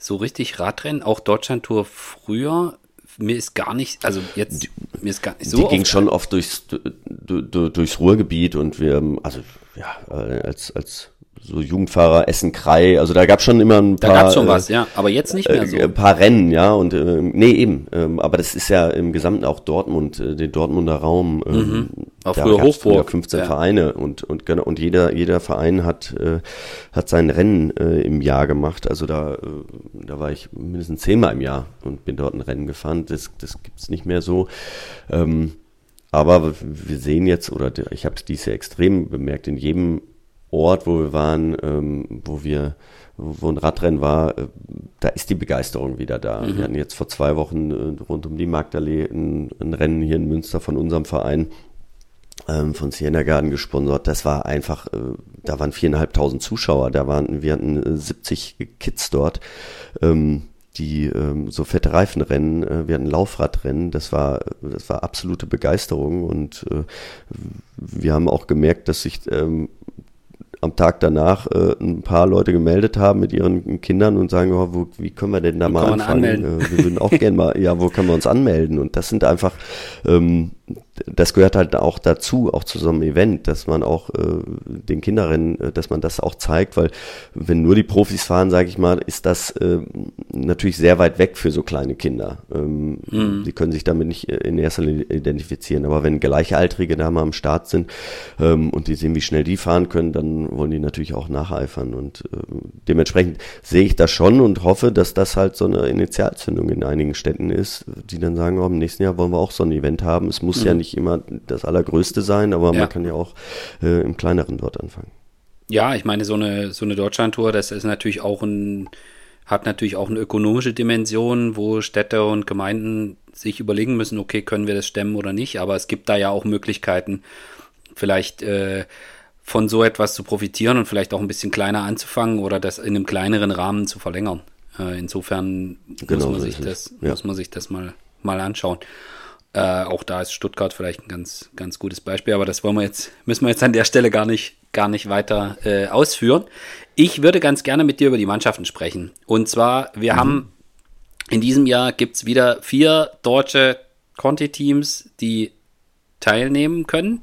so richtig Radrennen, auch Deutschlandtour früher, mir ist gar nicht, also jetzt, mir ist gar nicht so. Die ging schon oft durchs, durchs Ruhrgebiet und wir, also ja, äh, als, als so Jugendfahrer Essen-Krei, also da gab schon immer ein paar. Da gab schon äh, was, ja, aber jetzt nicht mehr so. Äh, ein paar Rennen, ja, und äh, nee, eben, ähm, aber das ist ja im Gesamten auch Dortmund, äh, den Dortmunder Raum. Ähm, mhm. Auch da früher Hochburg. 15 ja. Vereine und und genau und jeder jeder Verein hat äh, hat sein Rennen äh, im Jahr gemacht. Also da äh, da war ich mindestens zehnmal im Jahr und bin dort ein Rennen gefahren. Das das gibt's nicht mehr so. Ähm, aber wir sehen jetzt, oder ich habe es dies Jahr extrem bemerkt, in jedem Ort, wo wir waren, ähm, wo wir, wo ein Radrennen war, äh, da ist die Begeisterung wieder da. Mhm. Wir hatten jetzt vor zwei Wochen äh, rund um die Magdallee ein, ein, Rennen hier in Münster von unserem Verein ähm, von Siena Garden gesponsert. Das war einfach, äh, da waren viereinhalbtausend Zuschauer, da waren, wir hatten 70 Kids dort. Ähm, die ähm, so fette Reifenrennen, äh, wir hatten Laufradrennen, das war das war absolute Begeisterung und äh, wir haben auch gemerkt, dass sich ähm, am Tag danach äh, ein paar Leute gemeldet haben mit ihren Kindern und sagen, oh, wo, wie können wir denn da wo mal anfangen? Äh, wir würden auch gerne mal, ja, wo können wir uns anmelden? Und das sind einfach, ähm, das gehört halt auch dazu, auch zu so einem Event, dass man auch äh, den Kinderinnen, äh, dass man das auch zeigt, weil wenn nur die Profis fahren, sage ich mal, ist das äh, natürlich sehr weit weg für so kleine Kinder. Ähm, mhm. Die können sich damit nicht äh, in erster Linie identifizieren. Aber wenn Gleichaltrige da mal am Start sind ähm, und die sehen, wie schnell die fahren können, dann wollen die natürlich auch nacheifern. Und äh, dementsprechend sehe ich das schon und hoffe, dass das halt so eine Initialzündung in einigen Städten ist, die dann sagen, oh, im nächsten Jahr wollen wir auch so ein Event haben. Es muss mhm. ja nicht immer das Allergrößte sein, aber ja. man kann ja auch äh, im Kleineren dort anfangen. Ja, ich meine, so eine, so eine Deutschlandtour, das ist natürlich auch ein, hat natürlich auch eine ökonomische Dimension, wo Städte und Gemeinden sich überlegen müssen, okay, können wir das stemmen oder nicht, aber es gibt da ja auch Möglichkeiten, vielleicht äh, von so etwas zu profitieren und vielleicht auch ein bisschen kleiner anzufangen oder das in einem kleineren Rahmen zu verlängern. Äh, insofern genau, muss, man sich das, ja. muss man sich das mal, mal anschauen. Äh, auch da ist Stuttgart vielleicht ein ganz, ganz gutes Beispiel, aber das wollen wir jetzt, müssen wir jetzt an der Stelle gar nicht, gar nicht weiter äh, ausführen. Ich würde ganz gerne mit dir über die Mannschaften sprechen. Und zwar, wir mhm. haben in diesem Jahr gibt es wieder vier deutsche Conti-Teams, die teilnehmen können.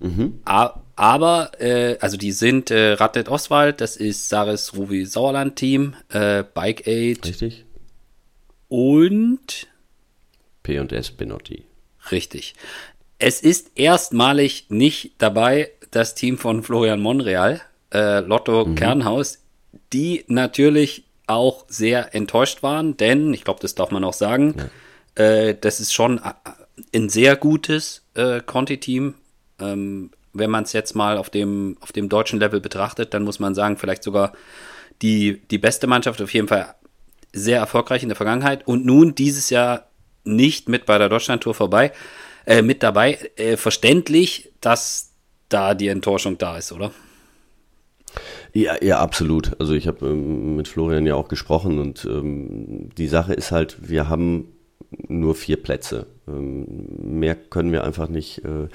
Mhm. Aber, äh, also die sind äh, Radnet Oswald, das ist Saris Ruvi Sauerland Team, äh, Bike Aid. Richtig. Und P&S Benotti. Richtig. Es ist erstmalig nicht dabei das Team von Florian Monreal, äh, Lotto mhm. Kernhaus, die natürlich auch sehr enttäuscht waren, denn, ich glaube, das darf man auch sagen, ja. äh, das ist schon ein sehr gutes äh, Conti-Team. Ähm, wenn man es jetzt mal auf dem, auf dem deutschen Level betrachtet, dann muss man sagen, vielleicht sogar die, die beste Mannschaft, auf jeden Fall sehr erfolgreich in der Vergangenheit und nun dieses Jahr nicht mit bei der Deutschlandtour vorbei, äh, mit dabei. Äh, verständlich, dass da die Enttäuschung da ist, oder? Ja, ja, absolut. Also ich habe ähm, mit Florian ja auch gesprochen und ähm, die Sache ist halt, wir haben nur vier Plätze. Ähm, mehr können wir einfach nicht äh,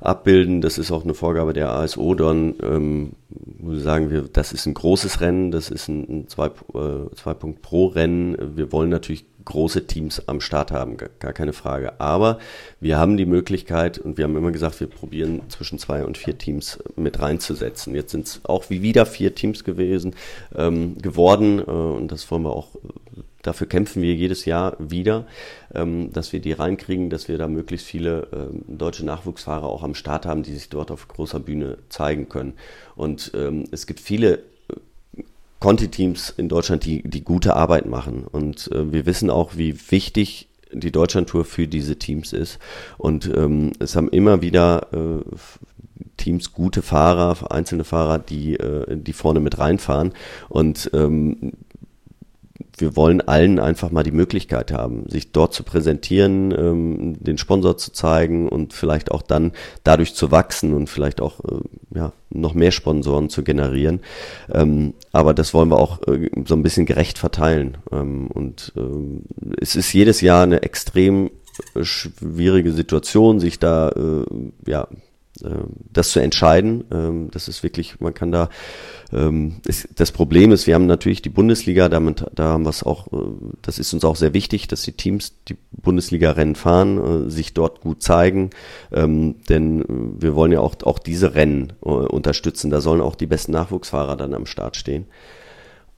abbilden. Das ist auch eine Vorgabe der ASO dann, ähm, wo sagen wir, das ist ein großes Rennen, das ist ein, ein zwei, äh, zwei Punkt pro Rennen. Wir wollen natürlich große Teams am Start haben, gar keine Frage. Aber wir haben die Möglichkeit und wir haben immer gesagt, wir probieren zwischen zwei und vier Teams mit reinzusetzen. Jetzt sind es auch wie wieder vier Teams gewesen, ähm, geworden äh, und das wollen wir auch Dafür kämpfen wir jedes Jahr wieder, ähm, dass wir die reinkriegen, dass wir da möglichst viele ähm, deutsche Nachwuchsfahrer auch am Start haben, die sich dort auf großer Bühne zeigen können. Und ähm, es gibt viele äh, Conti-Teams in Deutschland, die, die gute Arbeit machen. Und äh, wir wissen auch, wie wichtig die Deutschlandtour für diese Teams ist. Und ähm, es haben immer wieder äh, Teams gute Fahrer, einzelne Fahrer, die, äh, die vorne mit reinfahren. Und ähm, wir wollen allen einfach mal die Möglichkeit haben, sich dort zu präsentieren, ähm, den Sponsor zu zeigen und vielleicht auch dann dadurch zu wachsen und vielleicht auch äh, ja, noch mehr Sponsoren zu generieren. Ähm, aber das wollen wir auch äh, so ein bisschen gerecht verteilen. Ähm, und ähm, es ist jedes Jahr eine extrem äh, schwierige Situation, sich da äh, ja das zu entscheiden. Ähm, das ist wirklich, man kann da, ähm, das Problem ist, wir haben natürlich die Bundesliga, damit, da haben wir es auch, äh, das ist uns auch sehr wichtig, dass die Teams die Bundesliga-Rennen fahren, äh, sich dort gut zeigen, denn wir wollen ja auch, auch diese Rennen äh, unterstützen. Da sollen auch die besten Nachwuchsfahrer dann am Start stehen.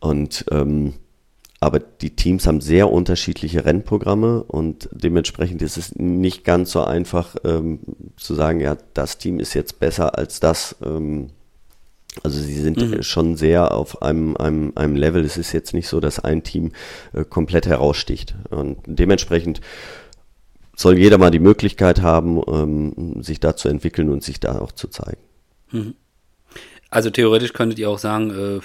Und ähm, aber die Teams haben sehr unterschiedliche Rennprogramme und dementsprechend ist es nicht ganz so einfach ähm, zu sagen, ja, das Team ist jetzt besser als das. Ähm, also sie sind mhm. schon sehr auf einem, einem, einem Level. Es ist jetzt nicht so, dass ein Team äh, komplett heraussticht. Und dementsprechend soll jeder mal die Möglichkeit haben, ähm, sich da zu entwickeln und sich da auch zu zeigen. Mhm. Also theoretisch könntet ihr auch sagen, äh,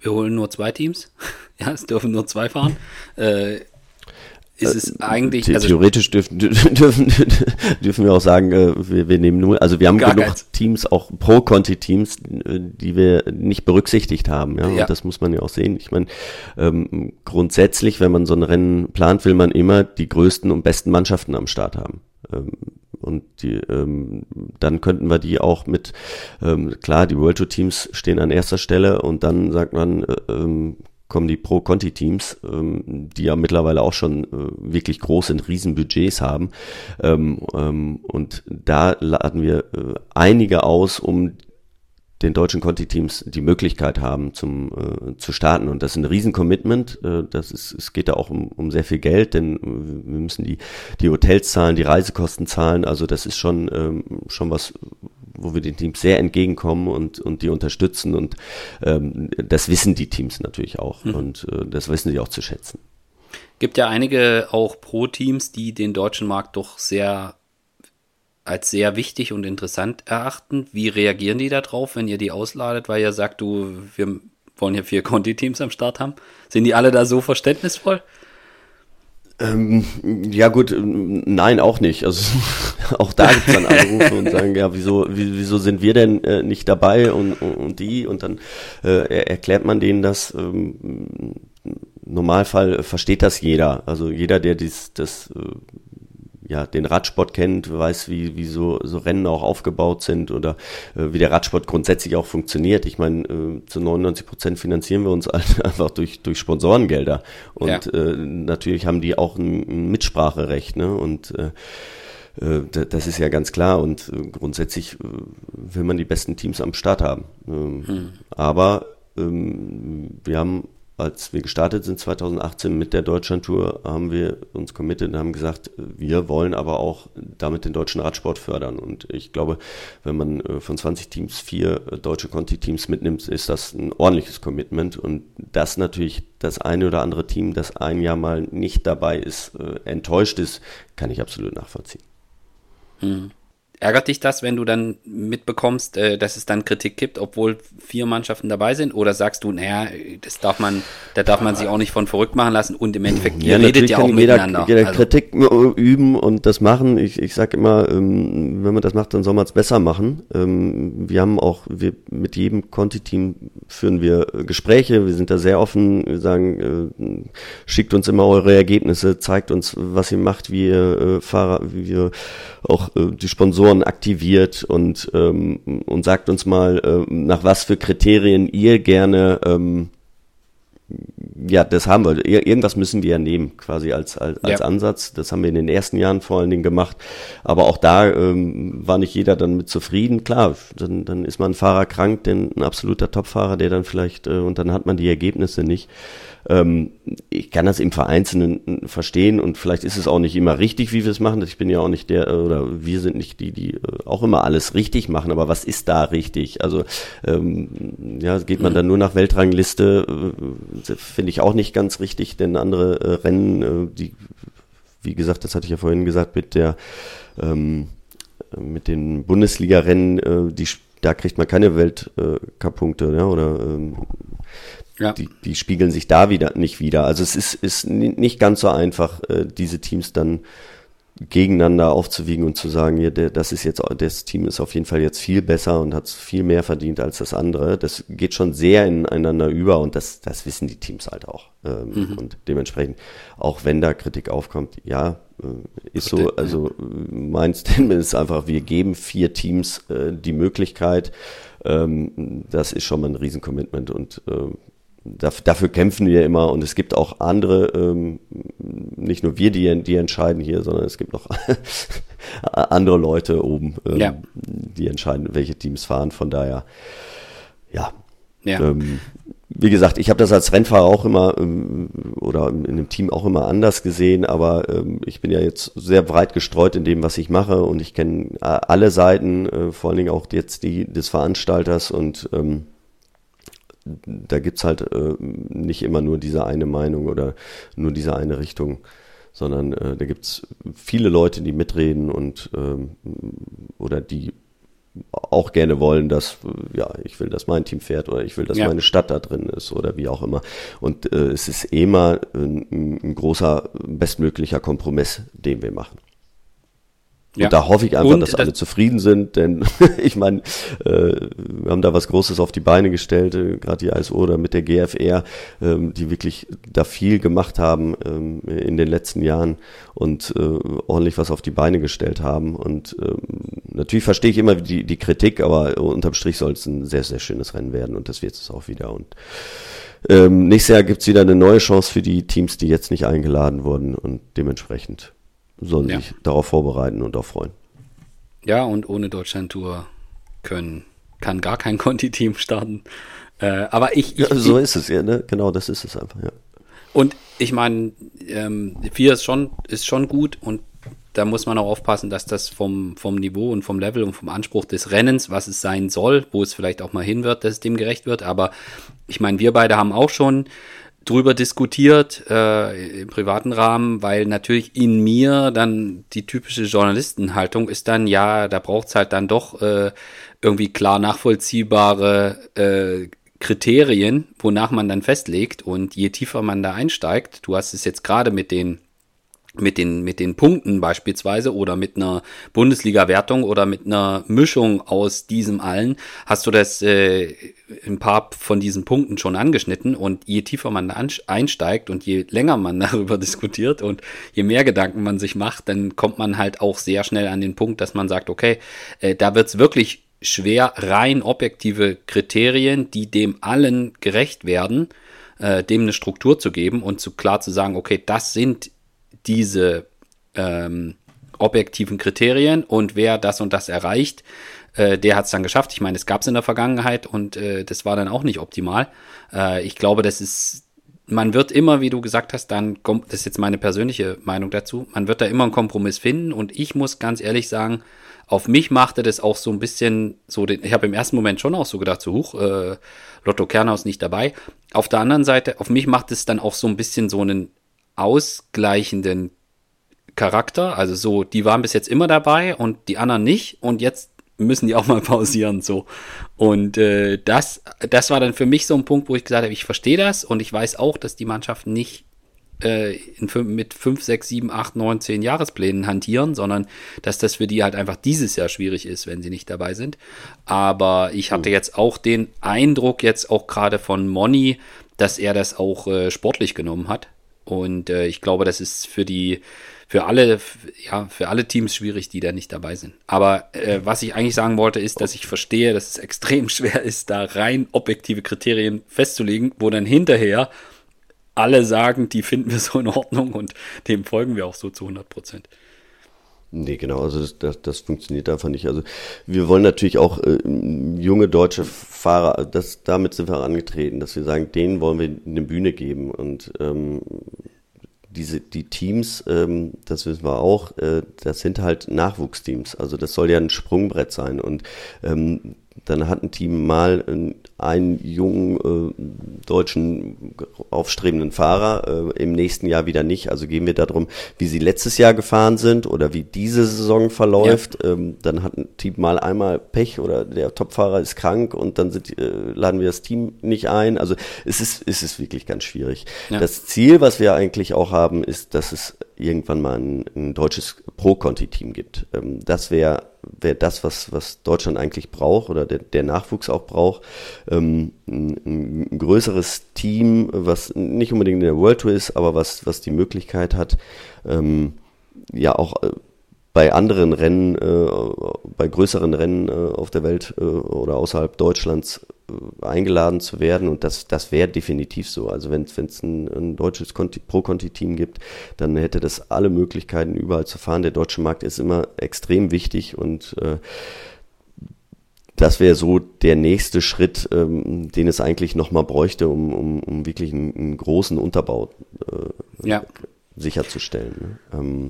wir holen nur zwei Teams. ja, es dürfen nur zwei fahren. Äh, ist es äh, eigentlich. Also theoretisch dürfen, dürfen, dürfen wir auch sagen, äh, wir, wir nehmen nur, also wir haben genug keins. Teams, auch Pro-Conti-Teams, äh, die wir nicht berücksichtigt haben. Ja? ja. Und das muss man ja auch sehen. Ich meine, ähm, grundsätzlich, wenn man so ein Rennen plant, will man immer die größten und besten Mannschaften am Start haben. Ähm, und die, ähm, dann könnten wir die auch mit, ähm, klar, die World Tour Teams stehen an erster Stelle und dann sagt man, äh, ähm, kommen die Pro-Conti-Teams, ähm, die ja mittlerweile auch schon äh, wirklich große, Riesenbudgets haben. Ähm, ähm, und da laden wir äh, einige aus, um den deutschen Conti-Teams die Möglichkeit haben, zum äh, zu starten. Und das ist ein Riesen-Commitment. Äh, das ist, es geht da auch um, um sehr viel Geld, denn äh, wir müssen die, die Hotels zahlen, die Reisekosten zahlen. Also das ist schon, ähm, schon was, wo wir den Teams sehr entgegenkommen und, und die unterstützen. Und ähm, das wissen die Teams natürlich auch. Mhm. Und äh, das wissen sie auch zu schätzen. Gibt ja einige auch Pro-Teams, die den deutschen Markt doch sehr als sehr wichtig und interessant erachten. Wie reagieren die darauf, wenn ihr die ausladet, weil ihr sagt, du, wir wollen ja vier Conti-Teams am Start haben? Sind die alle da so verständnisvoll? Ähm, ja gut, nein, auch nicht. Also auch da gibt es dann Anrufe und sagen, ja, wieso, wieso sind wir denn äh, nicht dabei und, und, und, die? Und dann äh, erklärt man denen das. Ähm, Normalfall versteht das jeder. Also jeder, der dies, das äh, ja, den Radsport kennt, weiß, wie, wie so, so Rennen auch aufgebaut sind oder äh, wie der Radsport grundsätzlich auch funktioniert. Ich meine, äh, zu 99 Prozent finanzieren wir uns halt einfach durch, durch Sponsorengelder. Und ja. äh, natürlich haben die auch ein, Mitspracherecht. Ne? Und äh, äh das ist ja ganz klar und äh, grundsätzlich äh, will man die besten Teams am Start haben. Ähm, hm. Aber ähm, wir haben als wir gestartet sind 2018 mit der Deutschlandtour, haben wir uns committed und haben gesagt, wir wollen aber auch damit den deutschen Radsport fördern. Und ich glaube, wenn man äh, von 20 Teams vier äh, deutsche Conti-Teams mitnimmt, ist das ein ordentliches Commitment. Und das natürlich das eine oder andere Team, das ein Jahr mal nicht dabei ist, äh, enttäuscht ist, kann ich absolut nachvollziehen. Mhm. Ärgert dich das, wenn du dann mitbekommst, äh, dass es dann Kritik gibt, obwohl vier Mannschaften dabei sind? Oder sagst du, naja, das darf man, da darf man sich auch nicht von verrückt machen lassen und im Endeffekt, ja, ihr redet ja auch jeder, miteinander. Jeder also. Kritik üben und das machen. Ich, ich sage immer, ähm, wenn man das macht, dann soll man es besser machen. Ähm, wir haben auch, wir mit jedem Conti-Team führen wir Gespräche, wir sind da sehr offen, wir sagen, äh, schickt uns immer eure Ergebnisse, zeigt uns, was ihr macht, wie ihr äh, Fahrer, wie wir auch äh, die Sponsoren aktiviert und, ähm, und sagt uns mal, äh, nach was für Kriterien ihr gerne ähm, ja, das haben wir. Irgendwas müssen wir ja nehmen, quasi als, als, als ja. Ansatz. Das haben wir in den ersten Jahren vor allen Dingen gemacht. Aber auch da ähm, war nicht jeder dann mit zufrieden. Klar, dann, dann ist man ein Fahrer krank, denn ein absoluter Topfahrer, der dann vielleicht, äh, und dann hat man die Ergebnisse nicht. Ähm, ich kann das im Vereinzelten verstehen und vielleicht ist es auch nicht immer richtig, wie wir es machen. Ich bin ja auch nicht der, oder wir sind nicht die, die äh, auch immer alles richtig machen, aber was ist da richtig? Also ähm, ja, geht man dann nur nach Weltrangliste, äh, finde ich auch nicht ganz richtig, denn andere äh, Rennen, äh, die, wie gesagt, das hatte ich ja vorhin gesagt, mit der ähm, mit den Bundesliga-Rennen, äh, die da kriegt man keine Weltcup-Punkte, ja, oder ähm, ja. Die, die spiegeln sich da wieder nicht wieder. Also es ist, ist nicht ganz so einfach, äh, diese Teams dann gegeneinander aufzuwiegen und zu sagen, ja, der, das ist jetzt, das Team ist auf jeden Fall jetzt viel besser und hat viel mehr verdient als das andere. Das geht schon sehr ineinander über und das, das wissen die Teams halt auch. Ähm, mhm. Und dementsprechend, auch wenn da Kritik aufkommt, ja, äh, ist so, also mein Statement ist einfach, wir geben vier Teams äh, die Möglichkeit, ähm, das ist schon mal ein Riesencommitment und äh, dafür kämpfen wir immer und es gibt auch andere, ähm, nicht nur wir, die, die entscheiden hier, sondern es gibt noch andere Leute oben, ähm, ja. die entscheiden, welche Teams fahren. Von daher, ja. ja. Ähm, wie gesagt, ich habe das als Rennfahrer auch immer ähm, oder in dem Team auch immer anders gesehen, aber ähm, ich bin ja jetzt sehr breit gestreut in dem, was ich mache und ich kenne äh, alle Seiten, äh, vor allen Dingen auch jetzt die des Veranstalters und ähm, da gibt's halt äh, nicht immer nur diese eine Meinung oder nur diese eine Richtung, sondern äh, da gibt's viele Leute, die mitreden und ähm, oder die auch gerne wollen, dass ja, ich will, dass mein Team fährt oder ich will, dass ja. meine Stadt da drin ist oder wie auch immer. Und äh, es ist immer ein, ein großer, bestmöglicher Kompromiss, den wir machen. Und ja. da hoffe ich einfach, und dass alle zufrieden sind, denn ich meine, äh, wir haben da was Großes auf die Beine gestellt, äh, gerade die ISO oder mit der GFR, ähm, die wirklich da viel gemacht haben ähm, in den letzten Jahren und äh, ordentlich was auf die Beine gestellt haben. Und ähm, natürlich verstehe ich immer die, die Kritik, aber unterm Strich soll es ein sehr, sehr schönes Rennen werden und das wird es auch wieder. Und ähm, nächstes Jahr gibt es wieder eine neue Chance für die Teams, die jetzt nicht eingeladen wurden und dementsprechend sollen ja. sich darauf vorbereiten und auch freuen. Ja, und ohne Deutschland-Tour können, kann gar kein Conti-Team starten. Äh, aber ich, ich ja, so ist es ja, ne? Genau, das ist es einfach, ja. Und ich meine, ähm, 4 ist schon, ist schon gut und da muss man auch aufpassen, dass das vom, vom Niveau und vom Level und vom Anspruch des Rennens, was es sein soll, wo es vielleicht auch mal hin wird, dass es dem gerecht wird. Aber ich meine, wir beide haben auch schon drüber diskutiert äh, im privaten Rahmen, weil natürlich in mir dann die typische Journalistenhaltung ist dann, ja, da braucht es halt dann doch äh, irgendwie klar nachvollziehbare äh, Kriterien, wonach man dann festlegt. Und je tiefer man da einsteigt, du hast es jetzt gerade mit den mit den, mit den Punkten beispielsweise oder mit einer Bundesliga-Wertung oder mit einer Mischung aus diesem allen, hast du das äh, ein paar von diesen Punkten schon angeschnitten und je tiefer man einsteigt und je länger man darüber diskutiert und je mehr Gedanken man sich macht, dann kommt man halt auch sehr schnell an den Punkt, dass man sagt, okay, äh, da wird's wirklich schwer, rein objektive Kriterien, die dem allen gerecht werden, äh, dem eine Struktur zu geben und zu klar zu sagen, okay, das sind diese ähm, objektiven Kriterien und wer das und das erreicht, äh, der hat es dann geschafft. Ich meine, es gab es in der Vergangenheit und äh, das war dann auch nicht optimal. Äh, ich glaube, das ist, man wird immer, wie du gesagt hast, dann kommt, das ist jetzt meine persönliche Meinung dazu, man wird da immer einen Kompromiss finden und ich muss ganz ehrlich sagen, auf mich machte das auch so ein bisschen so, den, ich habe im ersten Moment schon auch so gedacht, so huch, äh, Lotto Kernhaus nicht dabei. Auf der anderen Seite, auf mich macht es dann auch so ein bisschen so einen ausgleichenden Charakter. Also so, die waren bis jetzt immer dabei und die anderen nicht und jetzt müssen die auch mal pausieren so. Und äh, das, das war dann für mich so ein Punkt, wo ich gesagt habe, ich verstehe das und ich weiß auch, dass die Mannschaft nicht äh, in, mit 5, 6, 7, 8, 9, 10 Jahresplänen hantieren, sondern dass das für die halt einfach dieses Jahr schwierig ist, wenn sie nicht dabei sind. Aber ich hatte hm. jetzt auch den Eindruck, jetzt auch gerade von Moni, dass er das auch äh, sportlich genommen hat. Und äh, ich glaube, das ist für die, für alle, ja, für alle Teams schwierig, die da nicht dabei sind. Aber äh, was ich eigentlich sagen wollte, ist, dass ich verstehe, dass es extrem schwer ist, da rein objektive Kriterien festzulegen, wo dann hinterher alle sagen, die finden wir so in Ordnung und dem folgen wir auch so zu 100 Prozent. Nee, genau, also das, das, das funktioniert einfach nicht. Also wir wollen natürlich auch äh, junge deutsche Fahrer, das, damit sind wir angetreten, dass wir sagen, denen wollen wir eine Bühne geben und ähm, diese, die Teams, ähm, das wissen wir auch, äh, das sind halt Nachwuchsteams. Also das soll ja ein Sprungbrett sein und ähm, dann hat ein Team mal einen jungen äh, deutschen aufstrebenden Fahrer, äh, im nächsten Jahr wieder nicht. Also gehen wir darum, wie sie letztes Jahr gefahren sind oder wie diese Saison verläuft. Ja. Ähm, dann hat ein Team mal einmal Pech oder der Topfahrer ist krank und dann sind, äh, laden wir das Team nicht ein. Also es ist, es ist wirklich ganz schwierig. Ja. Das Ziel, was wir eigentlich auch haben, ist, dass es irgendwann mal ein, ein deutsches Pro-Conti-Team gibt. Ähm, das wäre wär das, was, was Deutschland eigentlich braucht oder der, der Nachwuchs auch braucht. Ähm, ein, ein, größeres Team, was nicht unbedingt in der World Tour ist, aber was, was die Möglichkeit hat, ähm, ja auch äh, bei anderen Rennen, äh, bei größeren Rennen äh, auf der Welt äh, oder außerhalb Deutschlands äh, eingeladen zu werden und das, das wäre definitiv so. Also wenn es ein, ein deutsches Pro-Conti-Team gibt, dann hätte das alle Möglichkeiten überall zu fahren. Der deutsche Markt ist immer extrem wichtig und äh, das wäre so der nächste Schritt, ähm, den es eigentlich nochmal bräuchte, um, um, um wirklich einen, einen großen Unterbau äh, ja. sicherzustellen. Ne? Ähm,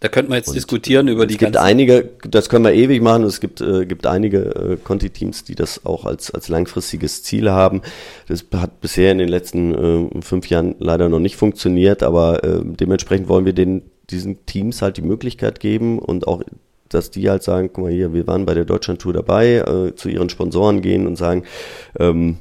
da könnte man jetzt und diskutieren über die Es gibt einige, das können wir ewig machen, es gibt, äh, gibt einige äh, Conti-Teams, die das auch als, als langfristiges Ziel haben. Das hat bisher in den letzten äh, fünf Jahren leider noch nicht funktioniert, aber äh, dementsprechend wollen wir den, diesen Teams halt die Möglichkeit geben und auch dass die halt sagen, guck mal hier, wir waren bei der Deutschland-Tour dabei, äh, zu ihren Sponsoren gehen und sagen, ähm,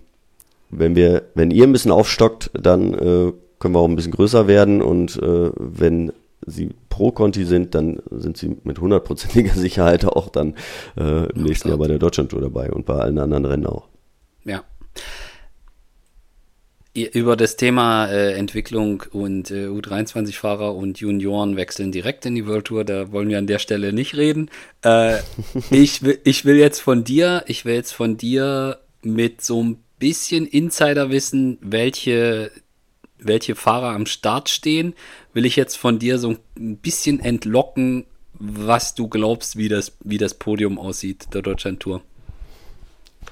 wenn wir, wenn ihr ein bisschen aufstockt, dann äh, können wir auch ein bisschen größer werden und äh, wenn sie pro Conti sind, dann sind sie mit hundertprozentiger Sicherheit auch dann äh, im nächsten Jahr bei der Deutschland Tour dabei und bei allen anderen Rennen auch. Ja. Über das Thema äh, Entwicklung und äh, U23-Fahrer und Junioren wechseln direkt in die World Tour, da wollen wir an der Stelle nicht reden. Äh, ich, will, ich will jetzt von dir, ich will jetzt von dir mit so ein bisschen Insider wissen, welche, welche Fahrer am Start stehen, will ich jetzt von dir so ein bisschen entlocken, was du glaubst, wie das, wie das Podium aussieht der Deutschland Tour.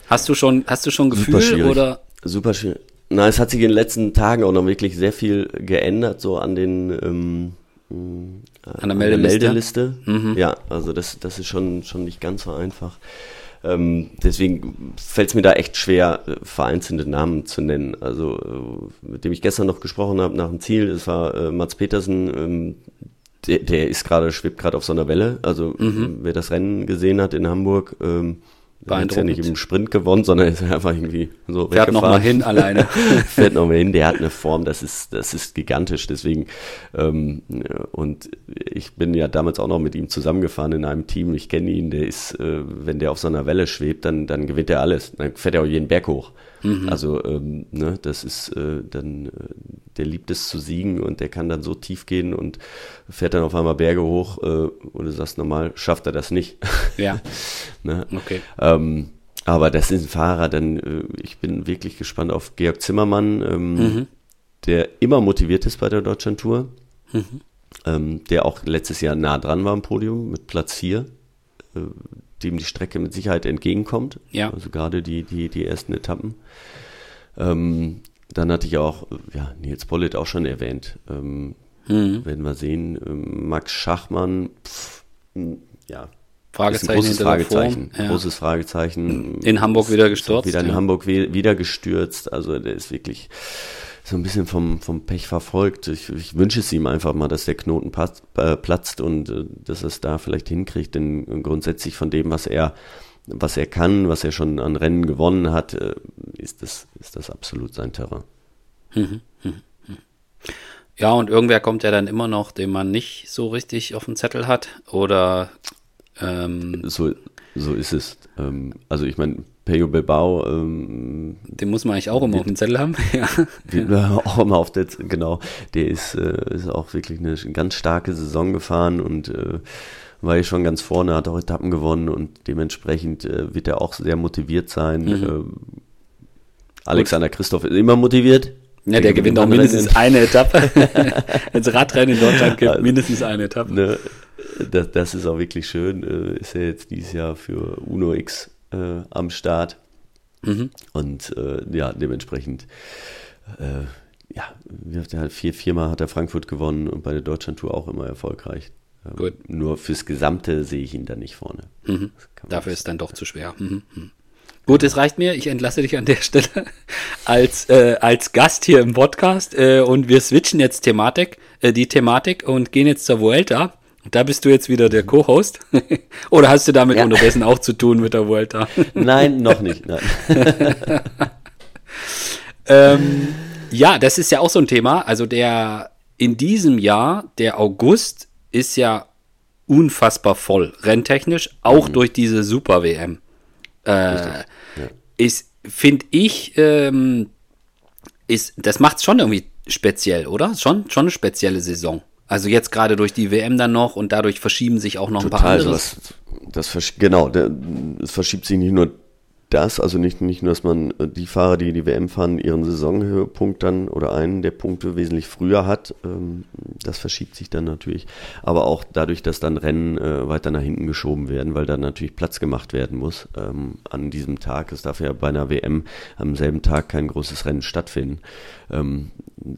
Hast du schon, hast du schon Gefühl Super oder? Super schön. Na, es hat sich in den letzten Tagen auch noch wirklich sehr viel geändert, so an den ähm, an der Meldeliste. Meldeliste. Mhm. Ja, also das, das ist schon, schon nicht ganz so einfach. Ähm, deswegen fällt es mir da echt schwer, vereinzelte Namen zu nennen. Also, äh, mit dem ich gestern noch gesprochen habe nach dem Ziel, das war äh, Mats Petersen, ähm, der, der ist gerade, schwebt gerade auf so einer Welle. Also, mhm. wer das Rennen gesehen hat in Hamburg, ähm, hat ja nicht im Sprint gewonnen, sondern ist einfach irgendwie so Fährt noch mal hin alleine. Fährt noch mal hin. Der hat eine Form, das ist, das ist gigantisch. Deswegen ähm, und ich bin ja damals auch noch mit ihm zusammengefahren in einem Team. Ich kenne ihn. Der ist, äh, wenn der auf so einer Welle schwebt, dann dann gewinnt er alles. Dann fährt er auch jeden Berg hoch. Mhm. Also ähm, ne, das ist äh, dann, äh, der liebt es zu siegen und der kann dann so tief gehen und fährt dann auf einmal Berge hoch äh, und du sagst normal, schafft er das nicht. Ja. ne? Okay. Ähm, aber das ist ein Fahrer, dann, äh, ich bin wirklich gespannt auf Georg Zimmermann, ähm, mhm. der immer motiviert ist bei der Deutschland Tour. Mhm. Ähm, der auch letztes Jahr nah dran war am Podium mit Platz 4 dem die Strecke mit Sicherheit entgegenkommt. Ja. Also gerade die, die, die ersten Etappen. Ähm, dann hatte ich auch, ja, Nils Pollitt auch schon erwähnt. Ähm, mhm. Werden wir sehen. Ähm, Max Schachmann, pff, ja. Fragezeichen großes Fragezeichen. Ja. Großes Fragezeichen. In Hamburg wieder gestürzt. Wieder in ja. Hamburg wieder gestürzt. Also der ist wirklich so ein bisschen vom, vom Pech verfolgt. Ich, ich wünsche es ihm einfach mal, dass der Knoten passt, äh, platzt und äh, dass er es da vielleicht hinkriegt. Denn grundsätzlich von dem, was er, was er kann, was er schon an Rennen gewonnen hat, äh, ist, das, ist das absolut sein Terrain. Mhm, mhm, mhm. Ja, und irgendwer kommt ja dann immer noch, den man nicht so richtig auf dem Zettel hat. Oder ähm, so, so ist es. Ähm, also ich meine, Peyo Bilbao. Ähm, Den muss man eigentlich auch immer auf dem Zettel haben. ja. auch immer auf der, genau. Der ist, äh, ist auch wirklich eine ganz starke Saison gefahren und äh, war ja schon ganz vorne, hat auch Etappen gewonnen und dementsprechend äh, wird er auch sehr motiviert sein. Mhm. Ähm, Alexander Christoph ist immer motiviert. Ja, der, gewinnt auch mindestens eine Etappe. Als Radrennen in Deutschland gibt also, mindestens eine Etappe. Ne, das, das, ist auch wirklich schön. Äh, ist ja jetzt dieses Jahr für Uno X äh, am Start. Mhm. Und äh, ja, dementsprechend, äh, ja, halt vier, viermal hat er Frankfurt gewonnen und bei der Deutschlandtour auch immer erfolgreich. Ähm, Gut. Nur fürs Gesamte sehe ich ihn da nicht vorne. Mhm. Dafür ist dann doch zu schwer. Mhm. mhm. Gut, es reicht mir. Ich entlasse dich an der Stelle als, äh, als Gast hier im Podcast äh, und wir switchen jetzt Thematik, äh, die Thematik und gehen jetzt zur Vuelta. Da bist du jetzt wieder der Co-Host? Oder hast du damit ja. unterdessen auch zu tun mit der Vuelta? nein, noch nicht. Nein. ähm, ja, das ist ja auch so ein Thema. Also der in diesem Jahr, der August, ist ja unfassbar voll, renntechnisch, auch mhm. durch diese Super-WM. Äh, ja. Ist, finde ich, ähm, ist, das macht es schon irgendwie speziell, oder? Schon, schon eine spezielle Saison. Also jetzt gerade durch die WM dann noch und dadurch verschieben sich auch noch Total, ein paar andere. Das, das, genau, es verschiebt sich nicht nur das, also nicht, nicht nur, dass man äh, die Fahrer, die die WM fahren, ihren Saisonhöhepunkt dann oder einen der Punkte wesentlich früher hat, ähm, das verschiebt sich dann natürlich. Aber auch dadurch, dass dann Rennen äh, weiter nach hinten geschoben werden, weil dann natürlich Platz gemacht werden muss ähm, an diesem Tag. Es darf ja bei einer WM am selben Tag kein großes Rennen stattfinden. Ähm,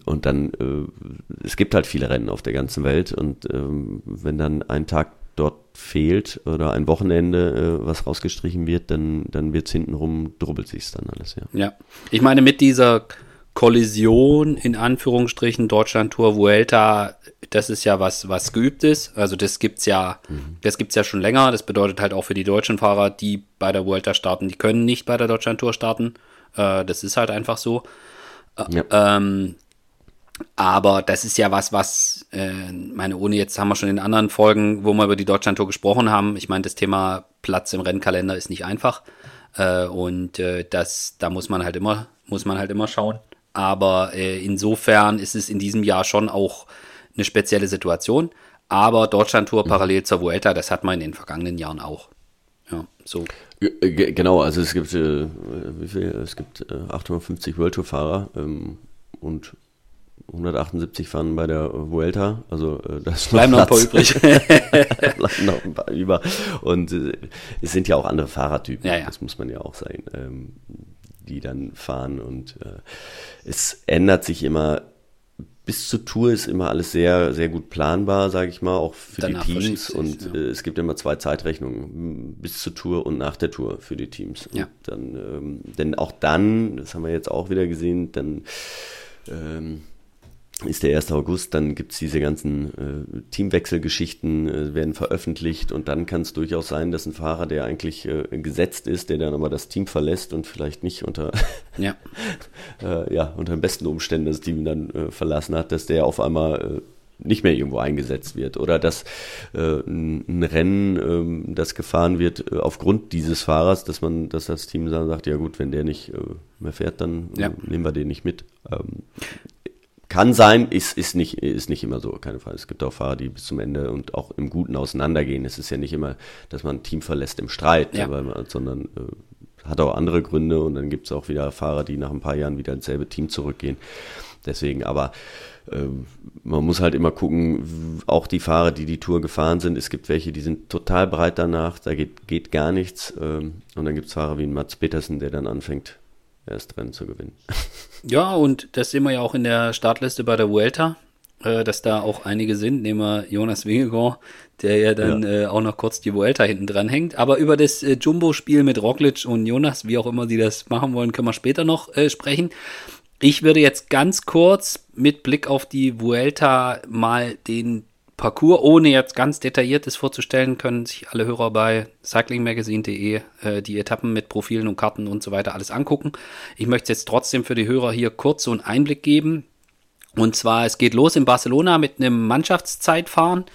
und dann, äh, es gibt halt viele Rennen auf der ganzen Welt und wenn dann ein Tag dort fehlt oder ein Wochenende, äh, was rausgestrichen wird, dann, dann wird es hintenrum, drubbelt sich dann alles, ja. Ja, ich meine, mit dieser Kollision in Anführungsstrichen Deutschland-Tour Vuelta, das ist ja was, was geübt ist. Also das gibt's ja, mhm. das gibt's ja schon länger. Das bedeutet halt auch für die deutschen Fahrer, die bei der Vuelta starten, die können nicht bei der Deutschland-Tour starten. Äh, das ist halt einfach so. Äh, ja. Ähm, aber das ist ja was, was, äh, meine, ohne jetzt haben wir schon in anderen Folgen, wo wir über die Deutschlandtour gesprochen haben. Ich meine, das Thema Platz im Rennkalender ist nicht einfach. Äh, und äh, das, da muss man halt immer, muss man halt immer schauen. Aber äh, insofern ist es in diesem Jahr schon auch eine spezielle Situation. Aber Deutschland-Tour mhm. parallel zur Vuelta, das hat man in den vergangenen Jahren auch. Ja, so. Genau, also es gibt, äh, wie viel? Es gibt äh, 850 World Tour Fahrer ähm, und 178 fahren bei der Vuelta, also äh, das bleiben noch ein paar übrig. bleiben noch ein paar über. Und äh, es sind ja auch andere Fahrertypen, ja, ja. das muss man ja auch sagen, ähm, die dann fahren. Und äh, es ändert sich immer bis zur Tour ist immer alles sehr, sehr gut planbar, sage ich mal, auch für Danach die Teams. Und ja. äh, es gibt immer zwei Zeitrechnungen, bis zur Tour und nach der Tour für die Teams. Ja. dann, ähm, denn auch dann, das haben wir jetzt auch wieder gesehen, dann ähm, ist der 1. August, dann gibt es diese ganzen äh, Teamwechselgeschichten, äh, werden veröffentlicht und dann kann es durchaus sein, dass ein Fahrer, der eigentlich äh, gesetzt ist, der dann aber das Team verlässt und vielleicht nicht unter, ja. äh, ja, unter den besten Umständen das Team dann äh, verlassen hat, dass der auf einmal äh, nicht mehr irgendwo eingesetzt wird oder dass äh, ein, Rennen, ähm, das gefahren wird äh, aufgrund dieses Fahrers, dass man, dass das Team dann sagt, ja gut, wenn der nicht äh, mehr fährt, dann ja. nehmen wir den nicht mit. Ähm, kann sein, ist, ist, nicht, ist nicht immer so, keine Frage. Es gibt auch Fahrer, die bis zum Ende und auch im Guten auseinandergehen. Es ist ja nicht immer, dass man ein Team verlässt im Streit, ja. man, sondern äh, hat auch andere Gründe und dann gibt es auch wieder Fahrer, die nach ein paar Jahren wieder ins selbe Team zurückgehen. Deswegen, aber äh, man muss halt immer gucken, auch die Fahrer, die die Tour gefahren sind, es gibt welche, die sind total breit danach, da geht, geht gar nichts. Ähm, und dann gibt es Fahrer wie Mats Petersen, der dann anfängt, erst Rennen zu gewinnen. Ja, und das sehen wir ja auch in der Startliste bei der Vuelta, äh, dass da auch einige sind. Nehmen wir Jonas Wingegaard, der ja dann ja. Äh, auch noch kurz die Vuelta hinten dran hängt. Aber über das äh, Jumbo-Spiel mit Roglic und Jonas, wie auch immer sie das machen wollen, können wir später noch äh, sprechen. Ich würde jetzt ganz kurz mit Blick auf die Vuelta mal den Parcours, ohne jetzt ganz detailliertes vorzustellen, können sich alle Hörer bei cyclingmagazine.de äh, die Etappen mit Profilen und Karten und so weiter alles angucken. Ich möchte jetzt trotzdem für die Hörer hier kurz so einen Einblick geben. Und zwar, es geht los in Barcelona mit einem Mannschaftszeitfahren.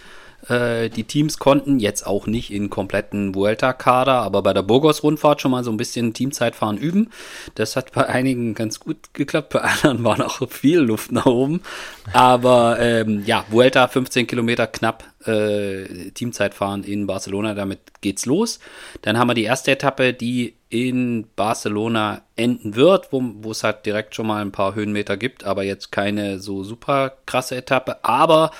Äh, die Teams konnten jetzt auch nicht in kompletten Vuelta-Kader, aber bei der Burgos-Rundfahrt schon mal so ein bisschen Teamzeitfahren üben. Das hat bei einigen ganz gut geklappt, bei anderen war noch viel Luft nach oben. Aber ähm, ja, Vuelta 15 Kilometer knapp äh, Teamzeitfahren in Barcelona, damit geht's los. Dann haben wir die erste Etappe, die in Barcelona enden wird, wo, es halt direkt schon mal ein paar Höhenmeter gibt, aber jetzt keine so super krasse Etappe. Aber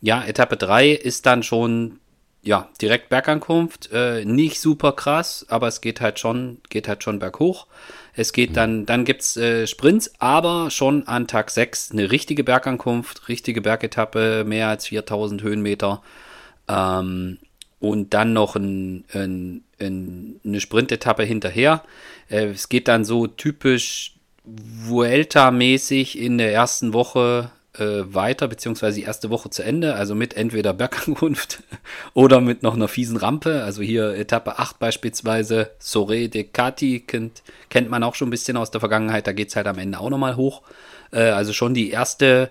ja, Etappe 3 ist dann schon ja, direkt Bergankunft, äh, nicht super krass, aber es geht halt schon, geht halt schon berghoch. Es geht dann, dann gibt's äh, Sprints, aber schon an Tag 6 eine richtige Bergankunft, richtige Bergetappe, mehr als 4000 Höhenmeter. Ähm, und dann noch ein, ein, ein, eine Sprintetappe hinterher. Äh, es geht dann so typisch Vuelta-mäßig in der ersten Woche äh, weiter, beziehungsweise die erste Woche zu Ende, also mit entweder Bergankunft oder mit noch einer fiesen Rampe. Also hier Etappe 8 beispielsweise, Sore de Cati, kennt, kennt man auch schon ein bisschen aus der Vergangenheit, da geht es halt am Ende auch nochmal hoch. Äh, also schon die erste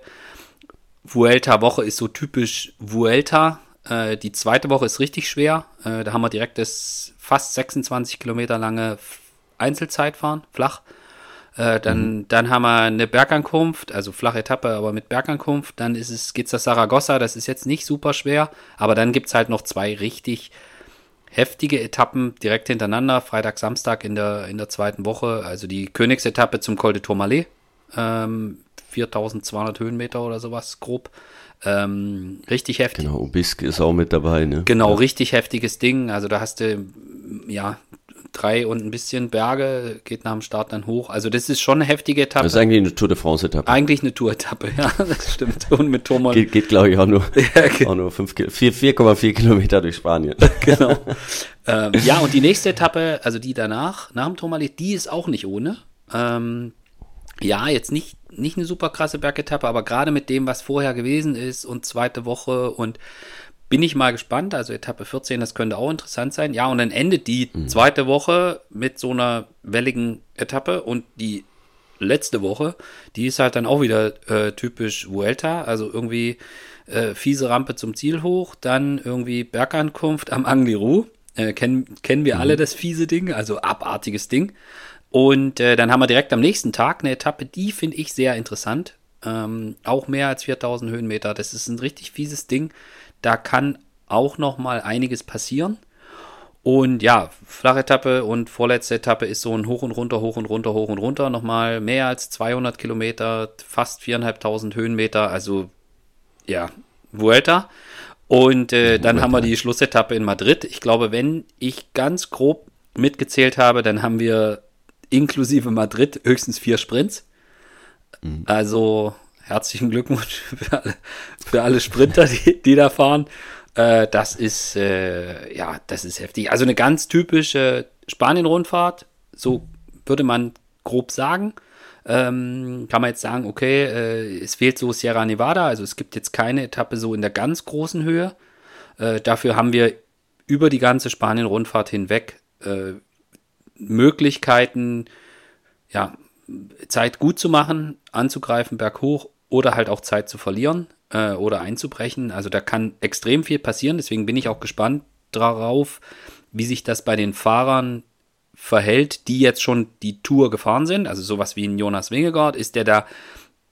Vuelta-Woche ist so typisch Vuelta. Äh, die zweite Woche ist richtig schwer. Äh, da haben wir direkt das fast 26 Kilometer lange Einzelzeitfahren, flach. Äh, dann, mhm. dann haben wir eine Bergankunft, also flache Etappe, aber mit Bergankunft. Dann ist es, geht's nach Saragossa, das ist jetzt nicht super schwer, aber dann gibt es halt noch zwei richtig heftige Etappen direkt hintereinander, Freitag, Samstag in der, in der zweiten Woche. Also die Königsetappe zum Col de Tourmalet, ähm, 4200 Höhenmeter oder sowas, grob. Ähm, richtig heftig. Genau, Obisk ist auch mit dabei, ne? Genau, ja. richtig heftiges Ding. Also da hast du, ja, drei und ein bisschen Berge, geht nach dem Start dann hoch. Also das ist schon eine heftige Etappe. Das ist eigentlich eine Tour de France-Etappe. Eigentlich eine Tour-Etappe, ja, das stimmt. Und mit Thomas. Geht, geht glaube ich, auch nur, ja, auch nur 4,4 Kilometer durch Spanien. genau. ähm, ja, und die nächste Etappe, also die danach, nach dem Tourmalet, die ist auch nicht ohne. Ähm, ja, jetzt nicht, nicht eine super krasse Bergetappe, aber gerade mit dem, was vorher gewesen ist und zweite Woche und bin ich mal gespannt. Also Etappe 14, das könnte auch interessant sein. Ja, und dann endet die mhm. zweite Woche mit so einer welligen Etappe und die letzte Woche, die ist halt dann auch wieder äh, typisch Vuelta, also irgendwie äh, fiese Rampe zum Ziel hoch, dann irgendwie Bergankunft am Angliru. Äh, kennen, kennen wir mhm. alle das fiese Ding, also abartiges Ding. Und äh, dann haben wir direkt am nächsten Tag eine Etappe, die finde ich sehr interessant. Ähm, auch mehr als 4000 Höhenmeter. Das ist ein richtig fieses Ding. Da kann auch noch mal einiges passieren. Und ja, flache Etappe und vorletzte Etappe ist so ein Hoch und runter, hoch und runter, hoch und runter. Nochmal mehr als 200 Kilometer, fast 4.500 Höhenmeter. Also ja, Vuelta. Und äh, dann haben wir die Schlussetappe in Madrid. Ich glaube, wenn ich ganz grob mitgezählt habe, dann haben wir inklusive Madrid höchstens vier Sprints. Mhm. Also herzlichen Glückwunsch für alle, für alle Sprinter, die, die da fahren. Äh, das ist, äh, ja, das ist heftig. Also eine ganz typische Spanien-Rundfahrt, so würde man grob sagen. Ähm, kann man jetzt sagen, okay, äh, es fehlt so Sierra Nevada, also es gibt jetzt keine Etappe so in der ganz großen Höhe. Äh, dafür haben wir über die ganze Spanien-Rundfahrt hinweg äh, Möglichkeiten, ja, Zeit gut zu machen, anzugreifen berghoch oder halt auch Zeit zu verlieren äh, oder einzubrechen. Also da kann extrem viel passieren. Deswegen bin ich auch gespannt darauf, wie sich das bei den Fahrern verhält, die jetzt schon die Tour gefahren sind. Also sowas wie ein Jonas Wingegaard, ist der da,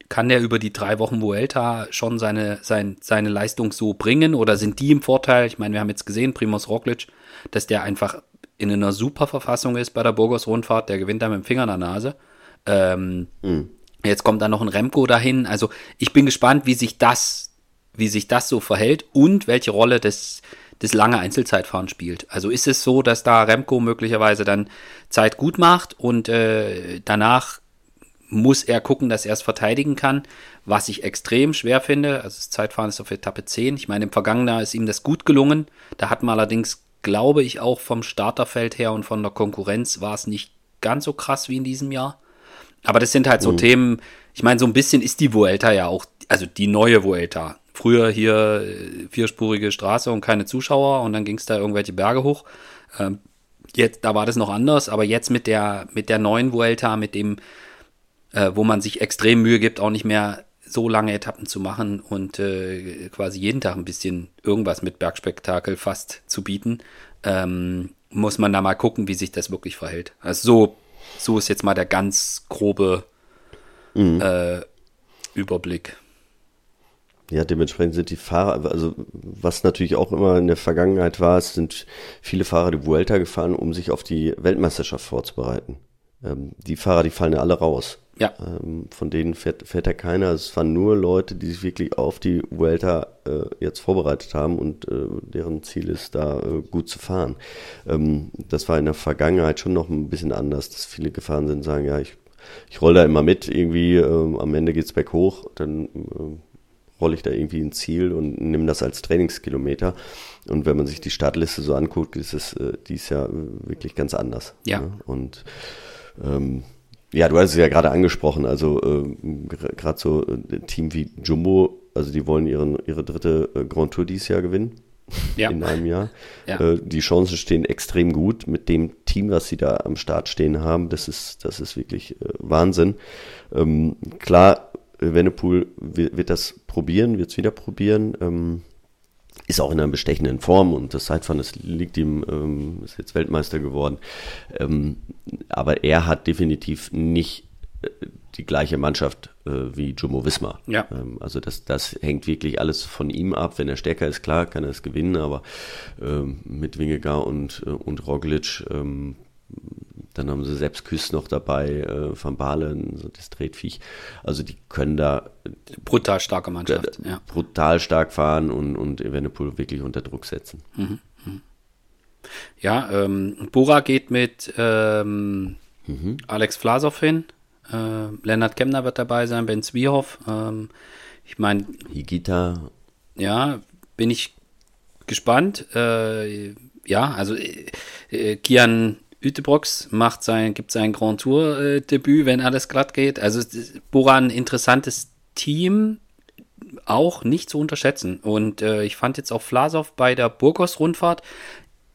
kann der über die drei Wochen Vuelta schon seine, sein, seine Leistung so bringen oder sind die im Vorteil? Ich meine, wir haben jetzt gesehen, Primoz Roglic, dass der einfach in einer super Verfassung ist bei der Burgos Rundfahrt, der gewinnt da mit dem Finger in der Nase. Ähm, mhm. Jetzt kommt da noch ein Remco dahin. Also ich bin gespannt, wie sich das, wie sich das so verhält und welche Rolle das, das lange Einzelzeitfahren spielt. Also ist es so, dass da Remco möglicherweise dann Zeit gut macht und äh, danach muss er gucken, dass er es verteidigen kann, was ich extrem schwer finde. Also das Zeitfahren ist auf Etappe 10. Ich meine, im vergangenen Jahr ist ihm das gut gelungen. Da hat man allerdings, glaube ich, auch vom Starterfeld her und von der Konkurrenz war es nicht ganz so krass wie in diesem Jahr. Aber das sind halt so mhm. Themen, ich meine, so ein bisschen ist die Vuelta ja auch, also die neue Vuelta. Früher hier äh, vierspurige Straße und keine Zuschauer und dann ging es da irgendwelche Berge hoch. Ähm, jetzt, da war das noch anders, aber jetzt mit der, mit der neuen Vuelta, mit dem, äh, wo man sich extrem Mühe gibt, auch nicht mehr so lange Etappen zu machen und äh, quasi jeden Tag ein bisschen irgendwas mit Bergspektakel fast zu bieten, ähm, muss man da mal gucken, wie sich das wirklich verhält. Also so so ist jetzt mal der ganz grobe mhm. äh, Überblick. Ja, dementsprechend sind die Fahrer, also was natürlich auch immer in der Vergangenheit war, es sind viele Fahrer die Vuelta gefahren, um sich auf die Weltmeisterschaft vorzubereiten. Ähm, die Fahrer, die fallen ja alle raus. Ja. Ähm, von denen fährt, fährt ja keiner. Es waren nur Leute, die sich wirklich auf die Vuelta äh, jetzt vorbereitet haben und äh, deren Ziel ist, da äh, gut zu fahren. Ähm, das war in der Vergangenheit schon noch ein bisschen anders, dass viele gefahren sind, sagen, ja, ich, ich roll da immer mit, irgendwie, ähm, am Ende geht's berghoch, dann äh, rolle ich da irgendwie ein Ziel und nehme das als Trainingskilometer. Und wenn man sich die Startliste so anguckt, ist es äh, dies Jahr wirklich ganz anders. Ja. Ne? Und ähm, ja, du hast es ja gerade angesprochen, also äh, gerade so ein äh, Team wie Jumbo, also die wollen ihren, ihre dritte äh, Grand Tour dieses Jahr gewinnen. Ja. In einem Jahr. Ja. Äh, die Chancen stehen extrem gut mit dem Team, was sie da am Start stehen haben. Das ist, das ist wirklich äh, Wahnsinn. Ähm, klar, Venepool wird, wird das probieren, wird es wieder probieren. Ähm, ist auch in einer bestechenden Form und das Zeitfahren, das liegt ihm, ähm, ist jetzt Weltmeister geworden. Ähm, aber er hat definitiv nicht äh, die gleiche Mannschaft äh, wie Jumbo Wismar. Ja. Ähm, also das, das hängt wirklich alles von ihm ab. Wenn er stärker ist, klar, kann er es gewinnen, aber ähm, mit Wingegar und, äh, und Roglic ähm, dann haben sie selbst Küss noch dabei, äh, Van Balen, so das Tretviech. Also die können da brutal starke Mannschaft, ja. brutal stark fahren und, und Evenepoel wirklich unter Druck setzen. Mhm. mhm. Ja, ähm, Bora geht mit ähm, mhm. Alex Vlasov hin. Äh, Lennart Kemner wird dabei sein, Ben Zwiehoff. Ähm, ich meine. Higita. Ja, bin ich gespannt. Äh, ja, also äh, äh Kian Ütebrox macht sein, gibt sein Grand Tour äh, Debüt, wenn alles glatt geht. Also Bora ein interessantes Team, auch nicht zu unterschätzen. Und äh, ich fand jetzt auch Vlasov bei der Burgos-Rundfahrt,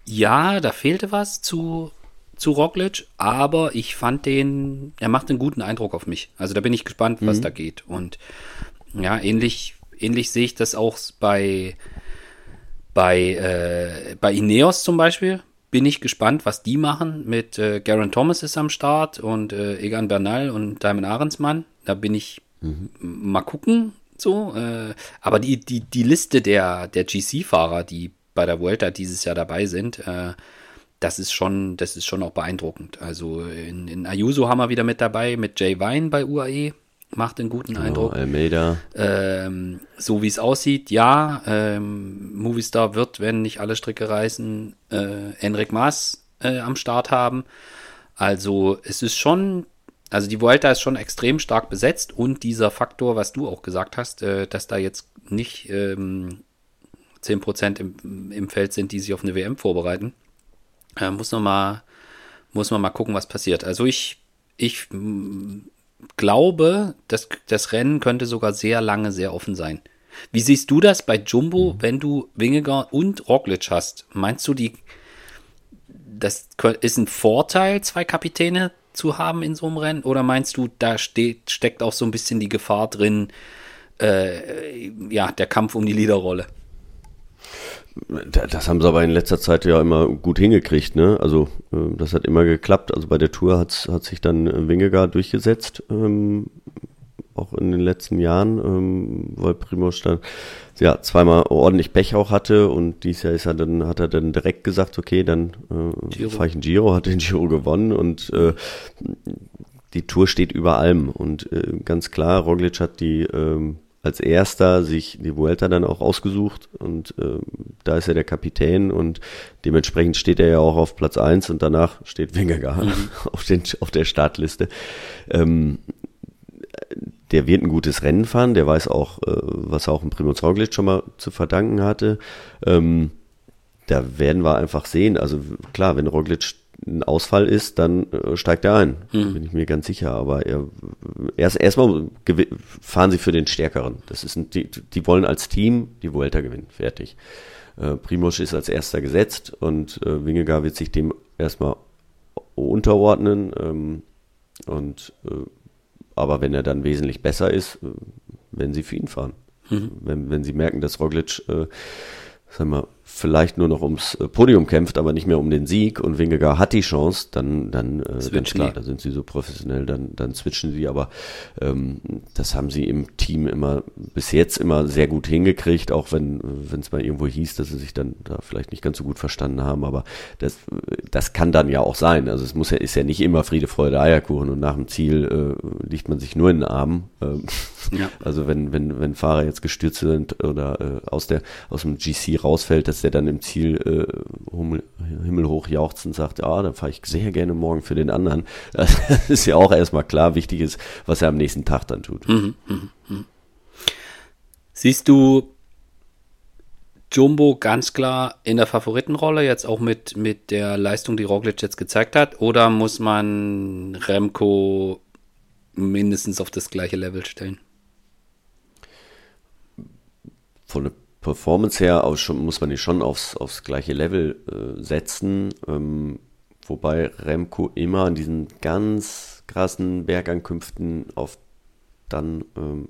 ja, da fehlte was zu, zu Roglic, aber ich fand den, er macht einen guten Eindruck auf mich. Also da bin ich gespannt, was mhm. da geht. Und ja, ähnlich, ähnlich sehe ich das auch bei, bei, äh, bei Ineos zum Beispiel bin ich gespannt, was die machen. Mit äh, Garen Thomas ist am Start und äh, Egan Bernal und Diamond Ahrensmann. Da bin ich mhm. mal gucken. So, äh, aber die, die, die Liste der, der GC-Fahrer, die bei der Vuelta dieses Jahr dabei sind, äh, das ist schon, das ist schon auch beeindruckend. Also in, in Ayuso haben wir wieder mit dabei, mit Jay Vine bei UAE macht einen guten genau, Eindruck. Almeida. Ähm, so wie es aussieht, ja. Ähm, Movistar wird, wenn nicht alle Stricke reißen, äh, Enric Maas äh, am Start haben. Also es ist schon, also die Vuelta ist schon extrem stark besetzt und dieser Faktor, was du auch gesagt hast, äh, dass da jetzt nicht ähm, 10% im, im Feld sind, die sich auf eine WM vorbereiten, äh, muss man mal muss man mal gucken, was passiert. Also ich, ich glaube, das, das Rennen könnte sogar sehr lange sehr offen sein. Wie siehst du das bei Jumbo, mhm. wenn du Wingegar und Roglic hast? Meinst du, die, das ist ein Vorteil, zwei Kapitäne zu haben in so einem Rennen? Oder meinst du, da steht, steckt auch so ein bisschen die Gefahr drin, äh, ja, der Kampf um die Leaderrolle? Das haben sie aber in letzter Zeit ja immer gut hingekriegt, ne? Also äh, das hat immer geklappt. Also bei der Tour hat, hat sich dann äh, Wingegaard durchgesetzt, ähm, auch in den letzten Jahren, ähm, weil Primoz dann ja zweimal ordentlich Pech auch hatte und dieses Jahr ist er dann hat er dann direkt gesagt, okay, dann äh, fahre ich ein Giro, hat den Giro gewonnen und äh, die Tour steht über allem und äh, ganz klar, Roglic hat die ähm, als erster sich die Vuelta dann auch ausgesucht und äh, da ist er der Kapitän und dementsprechend steht er ja auch auf Platz eins und danach steht Wingegaard mhm. auf, den, auf der Startliste. Ähm, der wird ein gutes Rennen fahren, der weiß auch, äh, was er auch im Primoz Roglic schon mal zu verdanken hatte. Ähm, da werden wir einfach sehen, also klar, wenn Roglic ein Ausfall ist, dann äh, steigt er ein. Hm. Bin ich mir ganz sicher. Aber er, erst erstmal fahren sie für den Stärkeren. Das ist ein, die, die wollen als Team die Vuelta gewinnen. Fertig. Äh, Primoz ist als erster gesetzt und äh, Wingegar wird sich dem erstmal unterordnen. Ähm, und äh, aber wenn er dann wesentlich besser ist, äh, werden sie für ihn fahren. Mhm. Wenn, wenn sie merken, dass Roglic äh, sagen wir, vielleicht nur noch ums äh, Podium kämpft, aber nicht mehr um den Sieg und Wingegar hat die Chance, dann, dann äh, ganz klar, da sind sie so professionell, dann, dann switchen sie, aber ähm, das haben sie im Team immer bis jetzt immer sehr gut hingekriegt, auch wenn wenn es mal irgendwo hieß, dass sie sich dann da vielleicht nicht ganz so gut verstanden haben, aber das, das kann dann ja auch sein. Also es muss ja, ist ja nicht immer Friede, Freude, Eierkuchen und nach dem Ziel äh, liegt man sich nur in den Arm. Ähm, ja. Also wenn, wenn, wenn Fahrer jetzt gestürzt sind oder äh, aus der aus dem GC rausfällt, das der dann im Ziel äh, Hummel, himmelhoch jauchzend sagt, ah, dann fahre ich sehr gerne morgen für den anderen. Das ist ja auch erstmal klar, wichtig ist, was er am nächsten Tag dann tut. Mhm, mh, mh. Siehst du Jumbo ganz klar in der Favoritenrolle, jetzt auch mit, mit der Leistung, die Roglic jetzt gezeigt hat? Oder muss man Remco mindestens auf das gleiche Level stellen? Von der Performance her auch schon, muss man die schon aufs, aufs gleiche Level äh, setzen. Ähm, wobei Remco immer an diesen ganz krassen Bergankünften auf dann ähm,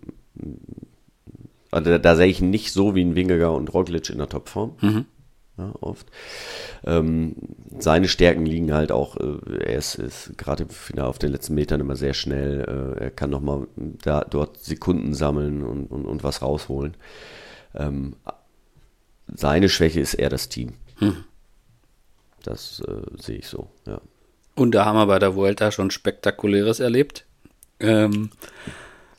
also da, da sehe ich ihn nicht so wie ein Wingegar und Roglic in der Topform. Mhm. Ja, oft. Ähm, seine Stärken liegen halt auch, äh, er ist, ist gerade auf den letzten Metern immer sehr schnell, äh, er kann nochmal da, dort Sekunden sammeln und, und, und was rausholen. Ähm, seine Schwäche ist eher das Team. Hm. Das äh, sehe ich so, ja. Und da haben wir bei der Vuelta schon Spektakuläres erlebt. Ähm.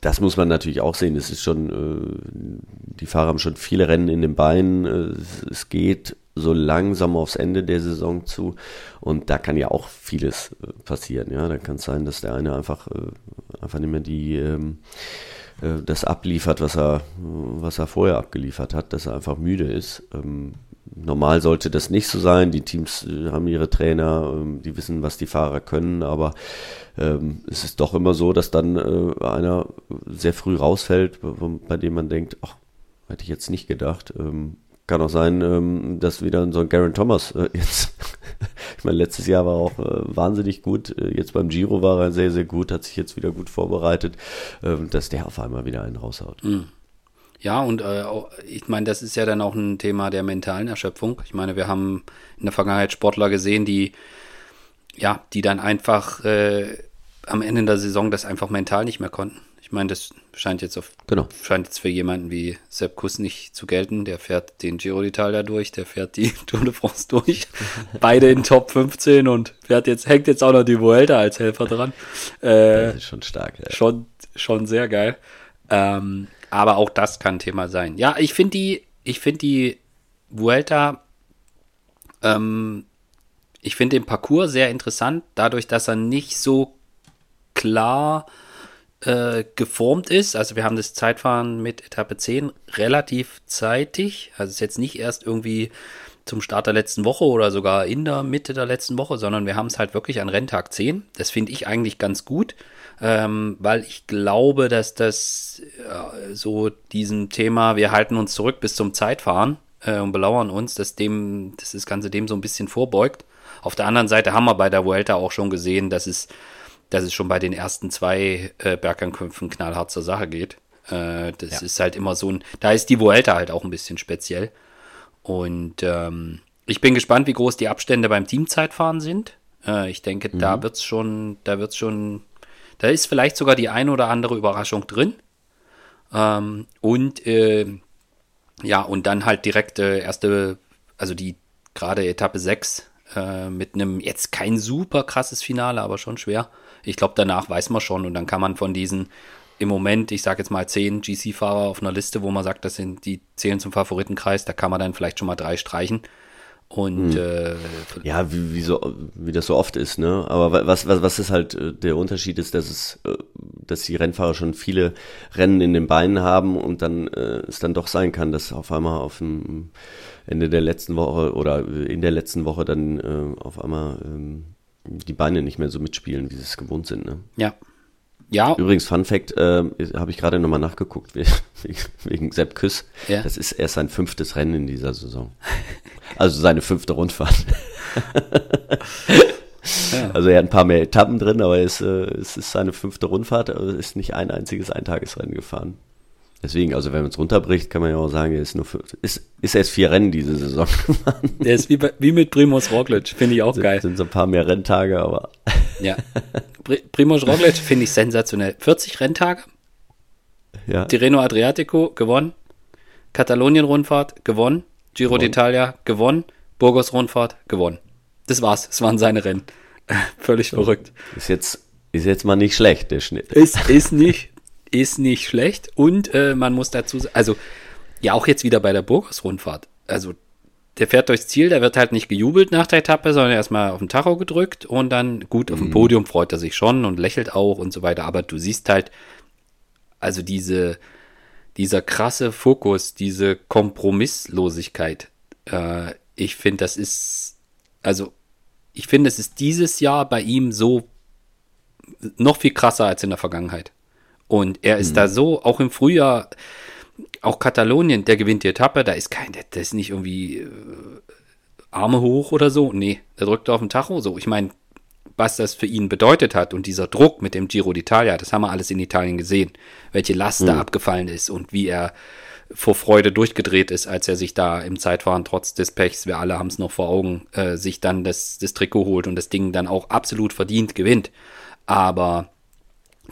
Das muss man natürlich auch sehen. Es ist schon, äh, die Fahrer haben schon viele Rennen in den Beinen. Äh, es geht so langsam aufs Ende der Saison zu. Und da kann ja auch vieles äh, passieren. Ja, da kann es sein, dass der eine einfach, äh, einfach nicht mehr die, ähm, äh, das abliefert, was er, was er vorher abgeliefert hat, dass er einfach müde ist. Ähm, normal sollte das nicht so sein. Die Teams äh, haben ihre Trainer, ähm, die wissen, was die Fahrer können, aber ähm, es ist doch immer so, dass dann äh, einer sehr früh rausfällt, bei dem man denkt, ach, hätte ich jetzt nicht gedacht. Ähm, kann auch sein, ähm, dass wieder so ein Garen Thomas äh, jetzt, ich meine, letztes Jahr war auch äh, wahnsinnig gut, äh, jetzt beim Giro war er sehr, sehr gut, hat sich jetzt wieder gut vorbereitet, ähm, dass der auf einmal wieder einen raushaut. Mhm. Ja, und äh, ich meine, das ist ja dann auch ein Thema der mentalen Erschöpfung. Ich meine, wir haben in der Vergangenheit Sportler gesehen, die ja, die dann einfach äh, am Ende der Saison das einfach mental nicht mehr konnten. Ich meine, das scheint jetzt auf genau. scheint jetzt für jemanden wie Sepp Kuss nicht zu gelten. Der fährt den Giro d'Italia durch, der fährt die Tour de France durch. Beide in Top 15 und fährt jetzt, hängt jetzt auch noch die Vuelta als Helfer dran. Äh, das ist schon stark, ja. Schon, schon sehr geil. Ähm, aber auch das kann Thema sein. Ja, ich finde die, ich finde die Vuelta, ähm, ich finde den Parcours sehr interessant, dadurch, dass er nicht so klar äh, geformt ist. Also wir haben das Zeitfahren mit Etappe 10 relativ zeitig. Also es ist jetzt nicht erst irgendwie zum Start der letzten Woche oder sogar in der Mitte der letzten Woche, sondern wir haben es halt wirklich an Renntag 10. Das finde ich eigentlich ganz gut, ähm, weil ich glaube, dass das äh, so diesem Thema, wir halten uns zurück bis zum Zeitfahren äh, und belauern uns, dass dem, dass das Ganze dem so ein bisschen vorbeugt. Auf der anderen Seite haben wir bei der Vuelta auch schon gesehen, dass es dass es schon bei den ersten zwei äh, Bergankämpfen knallhart zur Sache geht. Äh, das ja. ist halt immer so ein, da ist die Vuelta halt auch ein bisschen speziell. Und ähm, ich bin gespannt, wie groß die Abstände beim Teamzeitfahren sind. Äh, ich denke, mhm. da wird's schon, da wird's schon, da ist vielleicht sogar die ein oder andere Überraschung drin. Ähm, und äh, ja, und dann halt direkt äh, erste, also die gerade Etappe 6 äh, mit einem jetzt kein super krasses Finale, aber schon schwer. Ich glaube, danach weiß man schon und dann kann man von diesen im Moment, ich sage jetzt mal zehn GC-Fahrer auf einer Liste, wo man sagt, das sind die zählen zum Favoritenkreis, da kann man dann vielleicht schon mal drei streichen. Und hm. äh, ja, wie, wie, so, wie das so oft ist, ne? Aber was, was, was ist halt äh, der Unterschied ist, dass es, äh, dass die Rennfahrer schon viele Rennen in den Beinen haben und dann äh, es dann doch sein kann, dass auf einmal auf dem Ende der letzten Woche oder in der letzten Woche dann äh, auf einmal ähm, die Beine nicht mehr so mitspielen, wie sie es gewohnt sind. Ne? Ja. Ja. Übrigens, Fun Fact, äh, habe ich gerade nochmal nachgeguckt, wegen Sepp Küss. Ja. Das ist erst sein fünftes Rennen in dieser Saison. Also seine fünfte Rundfahrt. ja. Also er hat ein paar mehr Etappen drin, aber es, äh, es ist seine fünfte Rundfahrt, also ist nicht ein einziges Eintagesrennen gefahren. Deswegen, also wenn man es runterbricht, kann man ja auch sagen, er ist nur für, ist, ist erst vier Rennen diese Saison gefahren. Der ist wie, bei, wie mit Primoz Roglic, finde ich auch sind, geil. Sind so ein paar mehr Renntage, aber. Ja. Primoz Roglic finde ich sensationell. 40 Renntage. Ja. Tirreno Adriatico gewonnen. Katalonien-Rundfahrt gewonnen. Giro d'Italia gewonnen. Burgos-Rundfahrt gewonnen. Das war's. Es waren seine Rennen. Völlig verrückt. Ist jetzt, ist jetzt mal nicht schlecht, der Schnitt. Ist, ist nicht ist nicht schlecht. Und äh, man muss dazu sagen, also ja, auch jetzt wieder bei der Burgos-Rundfahrt. Also der fährt durchs Ziel, der wird halt nicht gejubelt nach der Etappe, sondern erstmal auf den Tacho gedrückt und dann gut auf dem mhm. Podium freut er sich schon und lächelt auch und so weiter. Aber du siehst halt, also diese, dieser krasse Fokus, diese Kompromisslosigkeit, äh, ich finde, das ist, also ich finde, es ist dieses Jahr bei ihm so noch viel krasser als in der Vergangenheit. Und er ist mhm. da so, auch im Frühjahr, auch Katalonien, der gewinnt die Etappe, da ist kein, der, der ist nicht irgendwie äh, Arme hoch oder so. Nee, der drückt auf den Tacho so. Ich meine, was das für ihn bedeutet hat und dieser Druck mit dem Giro d'Italia, das haben wir alles in Italien gesehen, welche Last mhm. da abgefallen ist und wie er vor Freude durchgedreht ist, als er sich da im Zeitfahren trotz des Pechs, wir alle haben es noch vor Augen, äh, sich dann das, das Trikot holt und das Ding dann auch absolut verdient gewinnt. Aber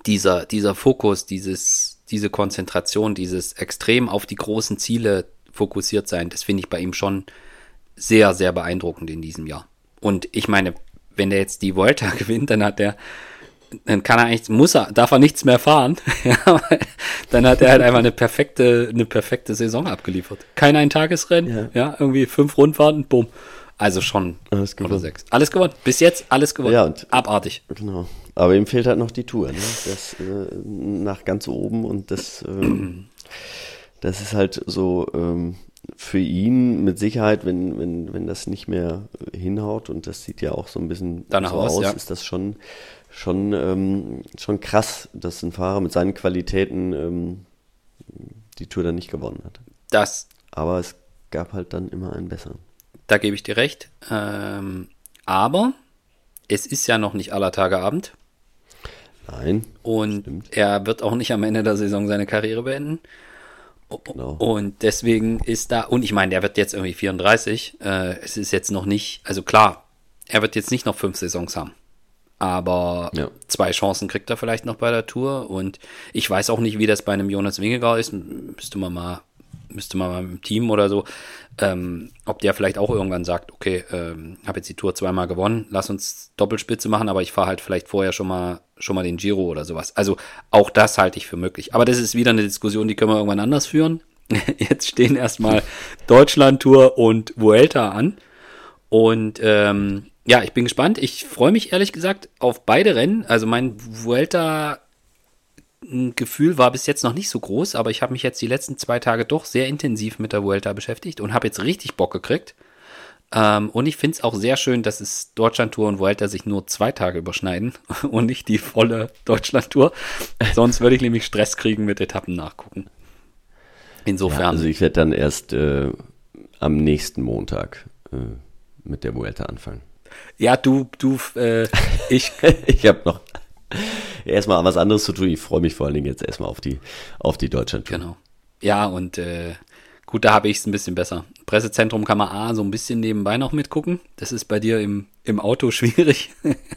dieser, dieser Fokus, dieses, diese Konzentration, dieses extrem auf die großen Ziele fokussiert sein, das finde ich bei ihm schon sehr, sehr beeindruckend in diesem Jahr. Und ich meine, wenn er jetzt die Volta gewinnt, dann hat er, dann kann er eigentlich, muss er, darf er nichts mehr fahren. dann hat er halt einfach eine perfekte, eine perfekte Saison abgeliefert. Kein Eintagesrennen, ja. ja, irgendwie fünf Rundfahrten, bumm. Also schon alles gewonnen. sechs. Alles gewonnen. Bis jetzt alles gewonnen. Ja, und, Abartig. Genau. Aber ihm fehlt halt noch die Tour, ne? Das äh, nach ganz oben und das, ähm, das ist halt so ähm, für ihn mit Sicherheit, wenn, wenn, wenn das nicht mehr hinhaut und das sieht ja auch so ein bisschen Danach so aus, aus, ja. ist das schon, schon, ähm, schon krass, dass ein Fahrer mit seinen Qualitäten ähm, die Tour dann nicht gewonnen hat. Das. Aber es gab halt dann immer einen besseren. Da gebe ich dir recht. Ähm, aber es ist ja noch nicht aller Tage Abend. Nein. Und stimmt. er wird auch nicht am Ende der Saison seine Karriere beenden. Genau. Und deswegen ist da, und ich meine, der wird jetzt irgendwie 34. Äh, es ist jetzt noch nicht, also klar, er wird jetzt nicht noch fünf Saisons haben. Aber ja. zwei Chancen kriegt er vielleicht noch bei der Tour. Und ich weiß auch nicht, wie das bei einem Jonas Wingegaard ist. Müsste man mal, müsste man mal im Team oder so, ähm, ob der vielleicht auch irgendwann sagt, okay, ähm, habe jetzt die Tour zweimal gewonnen, lass uns Doppelspitze machen, aber ich fahre halt vielleicht vorher schon mal schon mal den Giro oder sowas. Also auch das halte ich für möglich. Aber das ist wieder eine Diskussion, die können wir irgendwann anders führen. Jetzt stehen erstmal Deutschland-Tour und Vuelta an. Und ähm, ja, ich bin gespannt. Ich freue mich ehrlich gesagt auf beide Rennen. Also mein Vuelta Gefühl war bis jetzt noch nicht so groß, aber ich habe mich jetzt die letzten zwei Tage doch sehr intensiv mit der Vuelta beschäftigt und habe jetzt richtig Bock gekriegt. Ähm, und ich finde es auch sehr schön, dass es Deutschland-Tour und Vuelta sich nur zwei Tage überschneiden und nicht die volle Deutschland-Tour. Sonst würde ich nämlich Stress kriegen mit Etappen nachgucken. Insofern. Ja, also ich werde dann erst äh, am nächsten Montag äh, mit der Vuelta anfangen. Ja, du, du, äh, ich. ich habe noch erstmal was anderes zu tun. Ich freue mich vor allen Dingen jetzt erstmal auf die, auf die Deutschland-Tour. Genau. Ja, und äh, gut, da habe ich es ein bisschen besser. Pressezentrum kann man A so ein bisschen nebenbei noch mitgucken. Das ist bei dir im, im Auto schwierig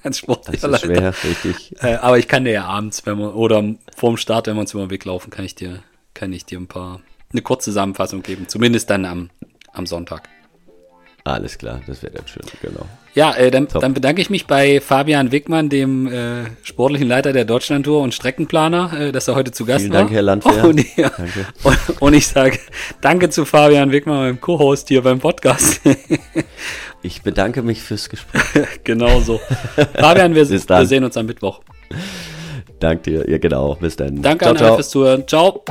als Sportler. Das ist schwer, richtig. Äh, aber ich kann dir ja abends, wenn man, oder vorm Start, wenn wir uns über den Weg laufen, kann ich dir, kann ich dir ein paar, eine kurze Zusammenfassung geben. Zumindest dann am, am Sonntag. Alles klar, das wäre dann schön, genau. Ja, äh, dann, dann, bedanke ich mich bei Fabian Wickmann, dem äh, sportlichen Leiter der Deutschlandtour und Streckenplaner, äh, dass er heute zu Gast Vielen war. Dank, Herr Landwehr. Und, ja, danke. Und, und, ich sage danke zu Fabian Wickmann, meinem Co-Host hier beim Podcast. ich bedanke mich fürs Gespräch. genau so. Fabian, wir, wir, sehen uns am Mittwoch. Danke dir, ja genau, bis dann. Danke ciao, an alle fürs Zuhören. Ciao.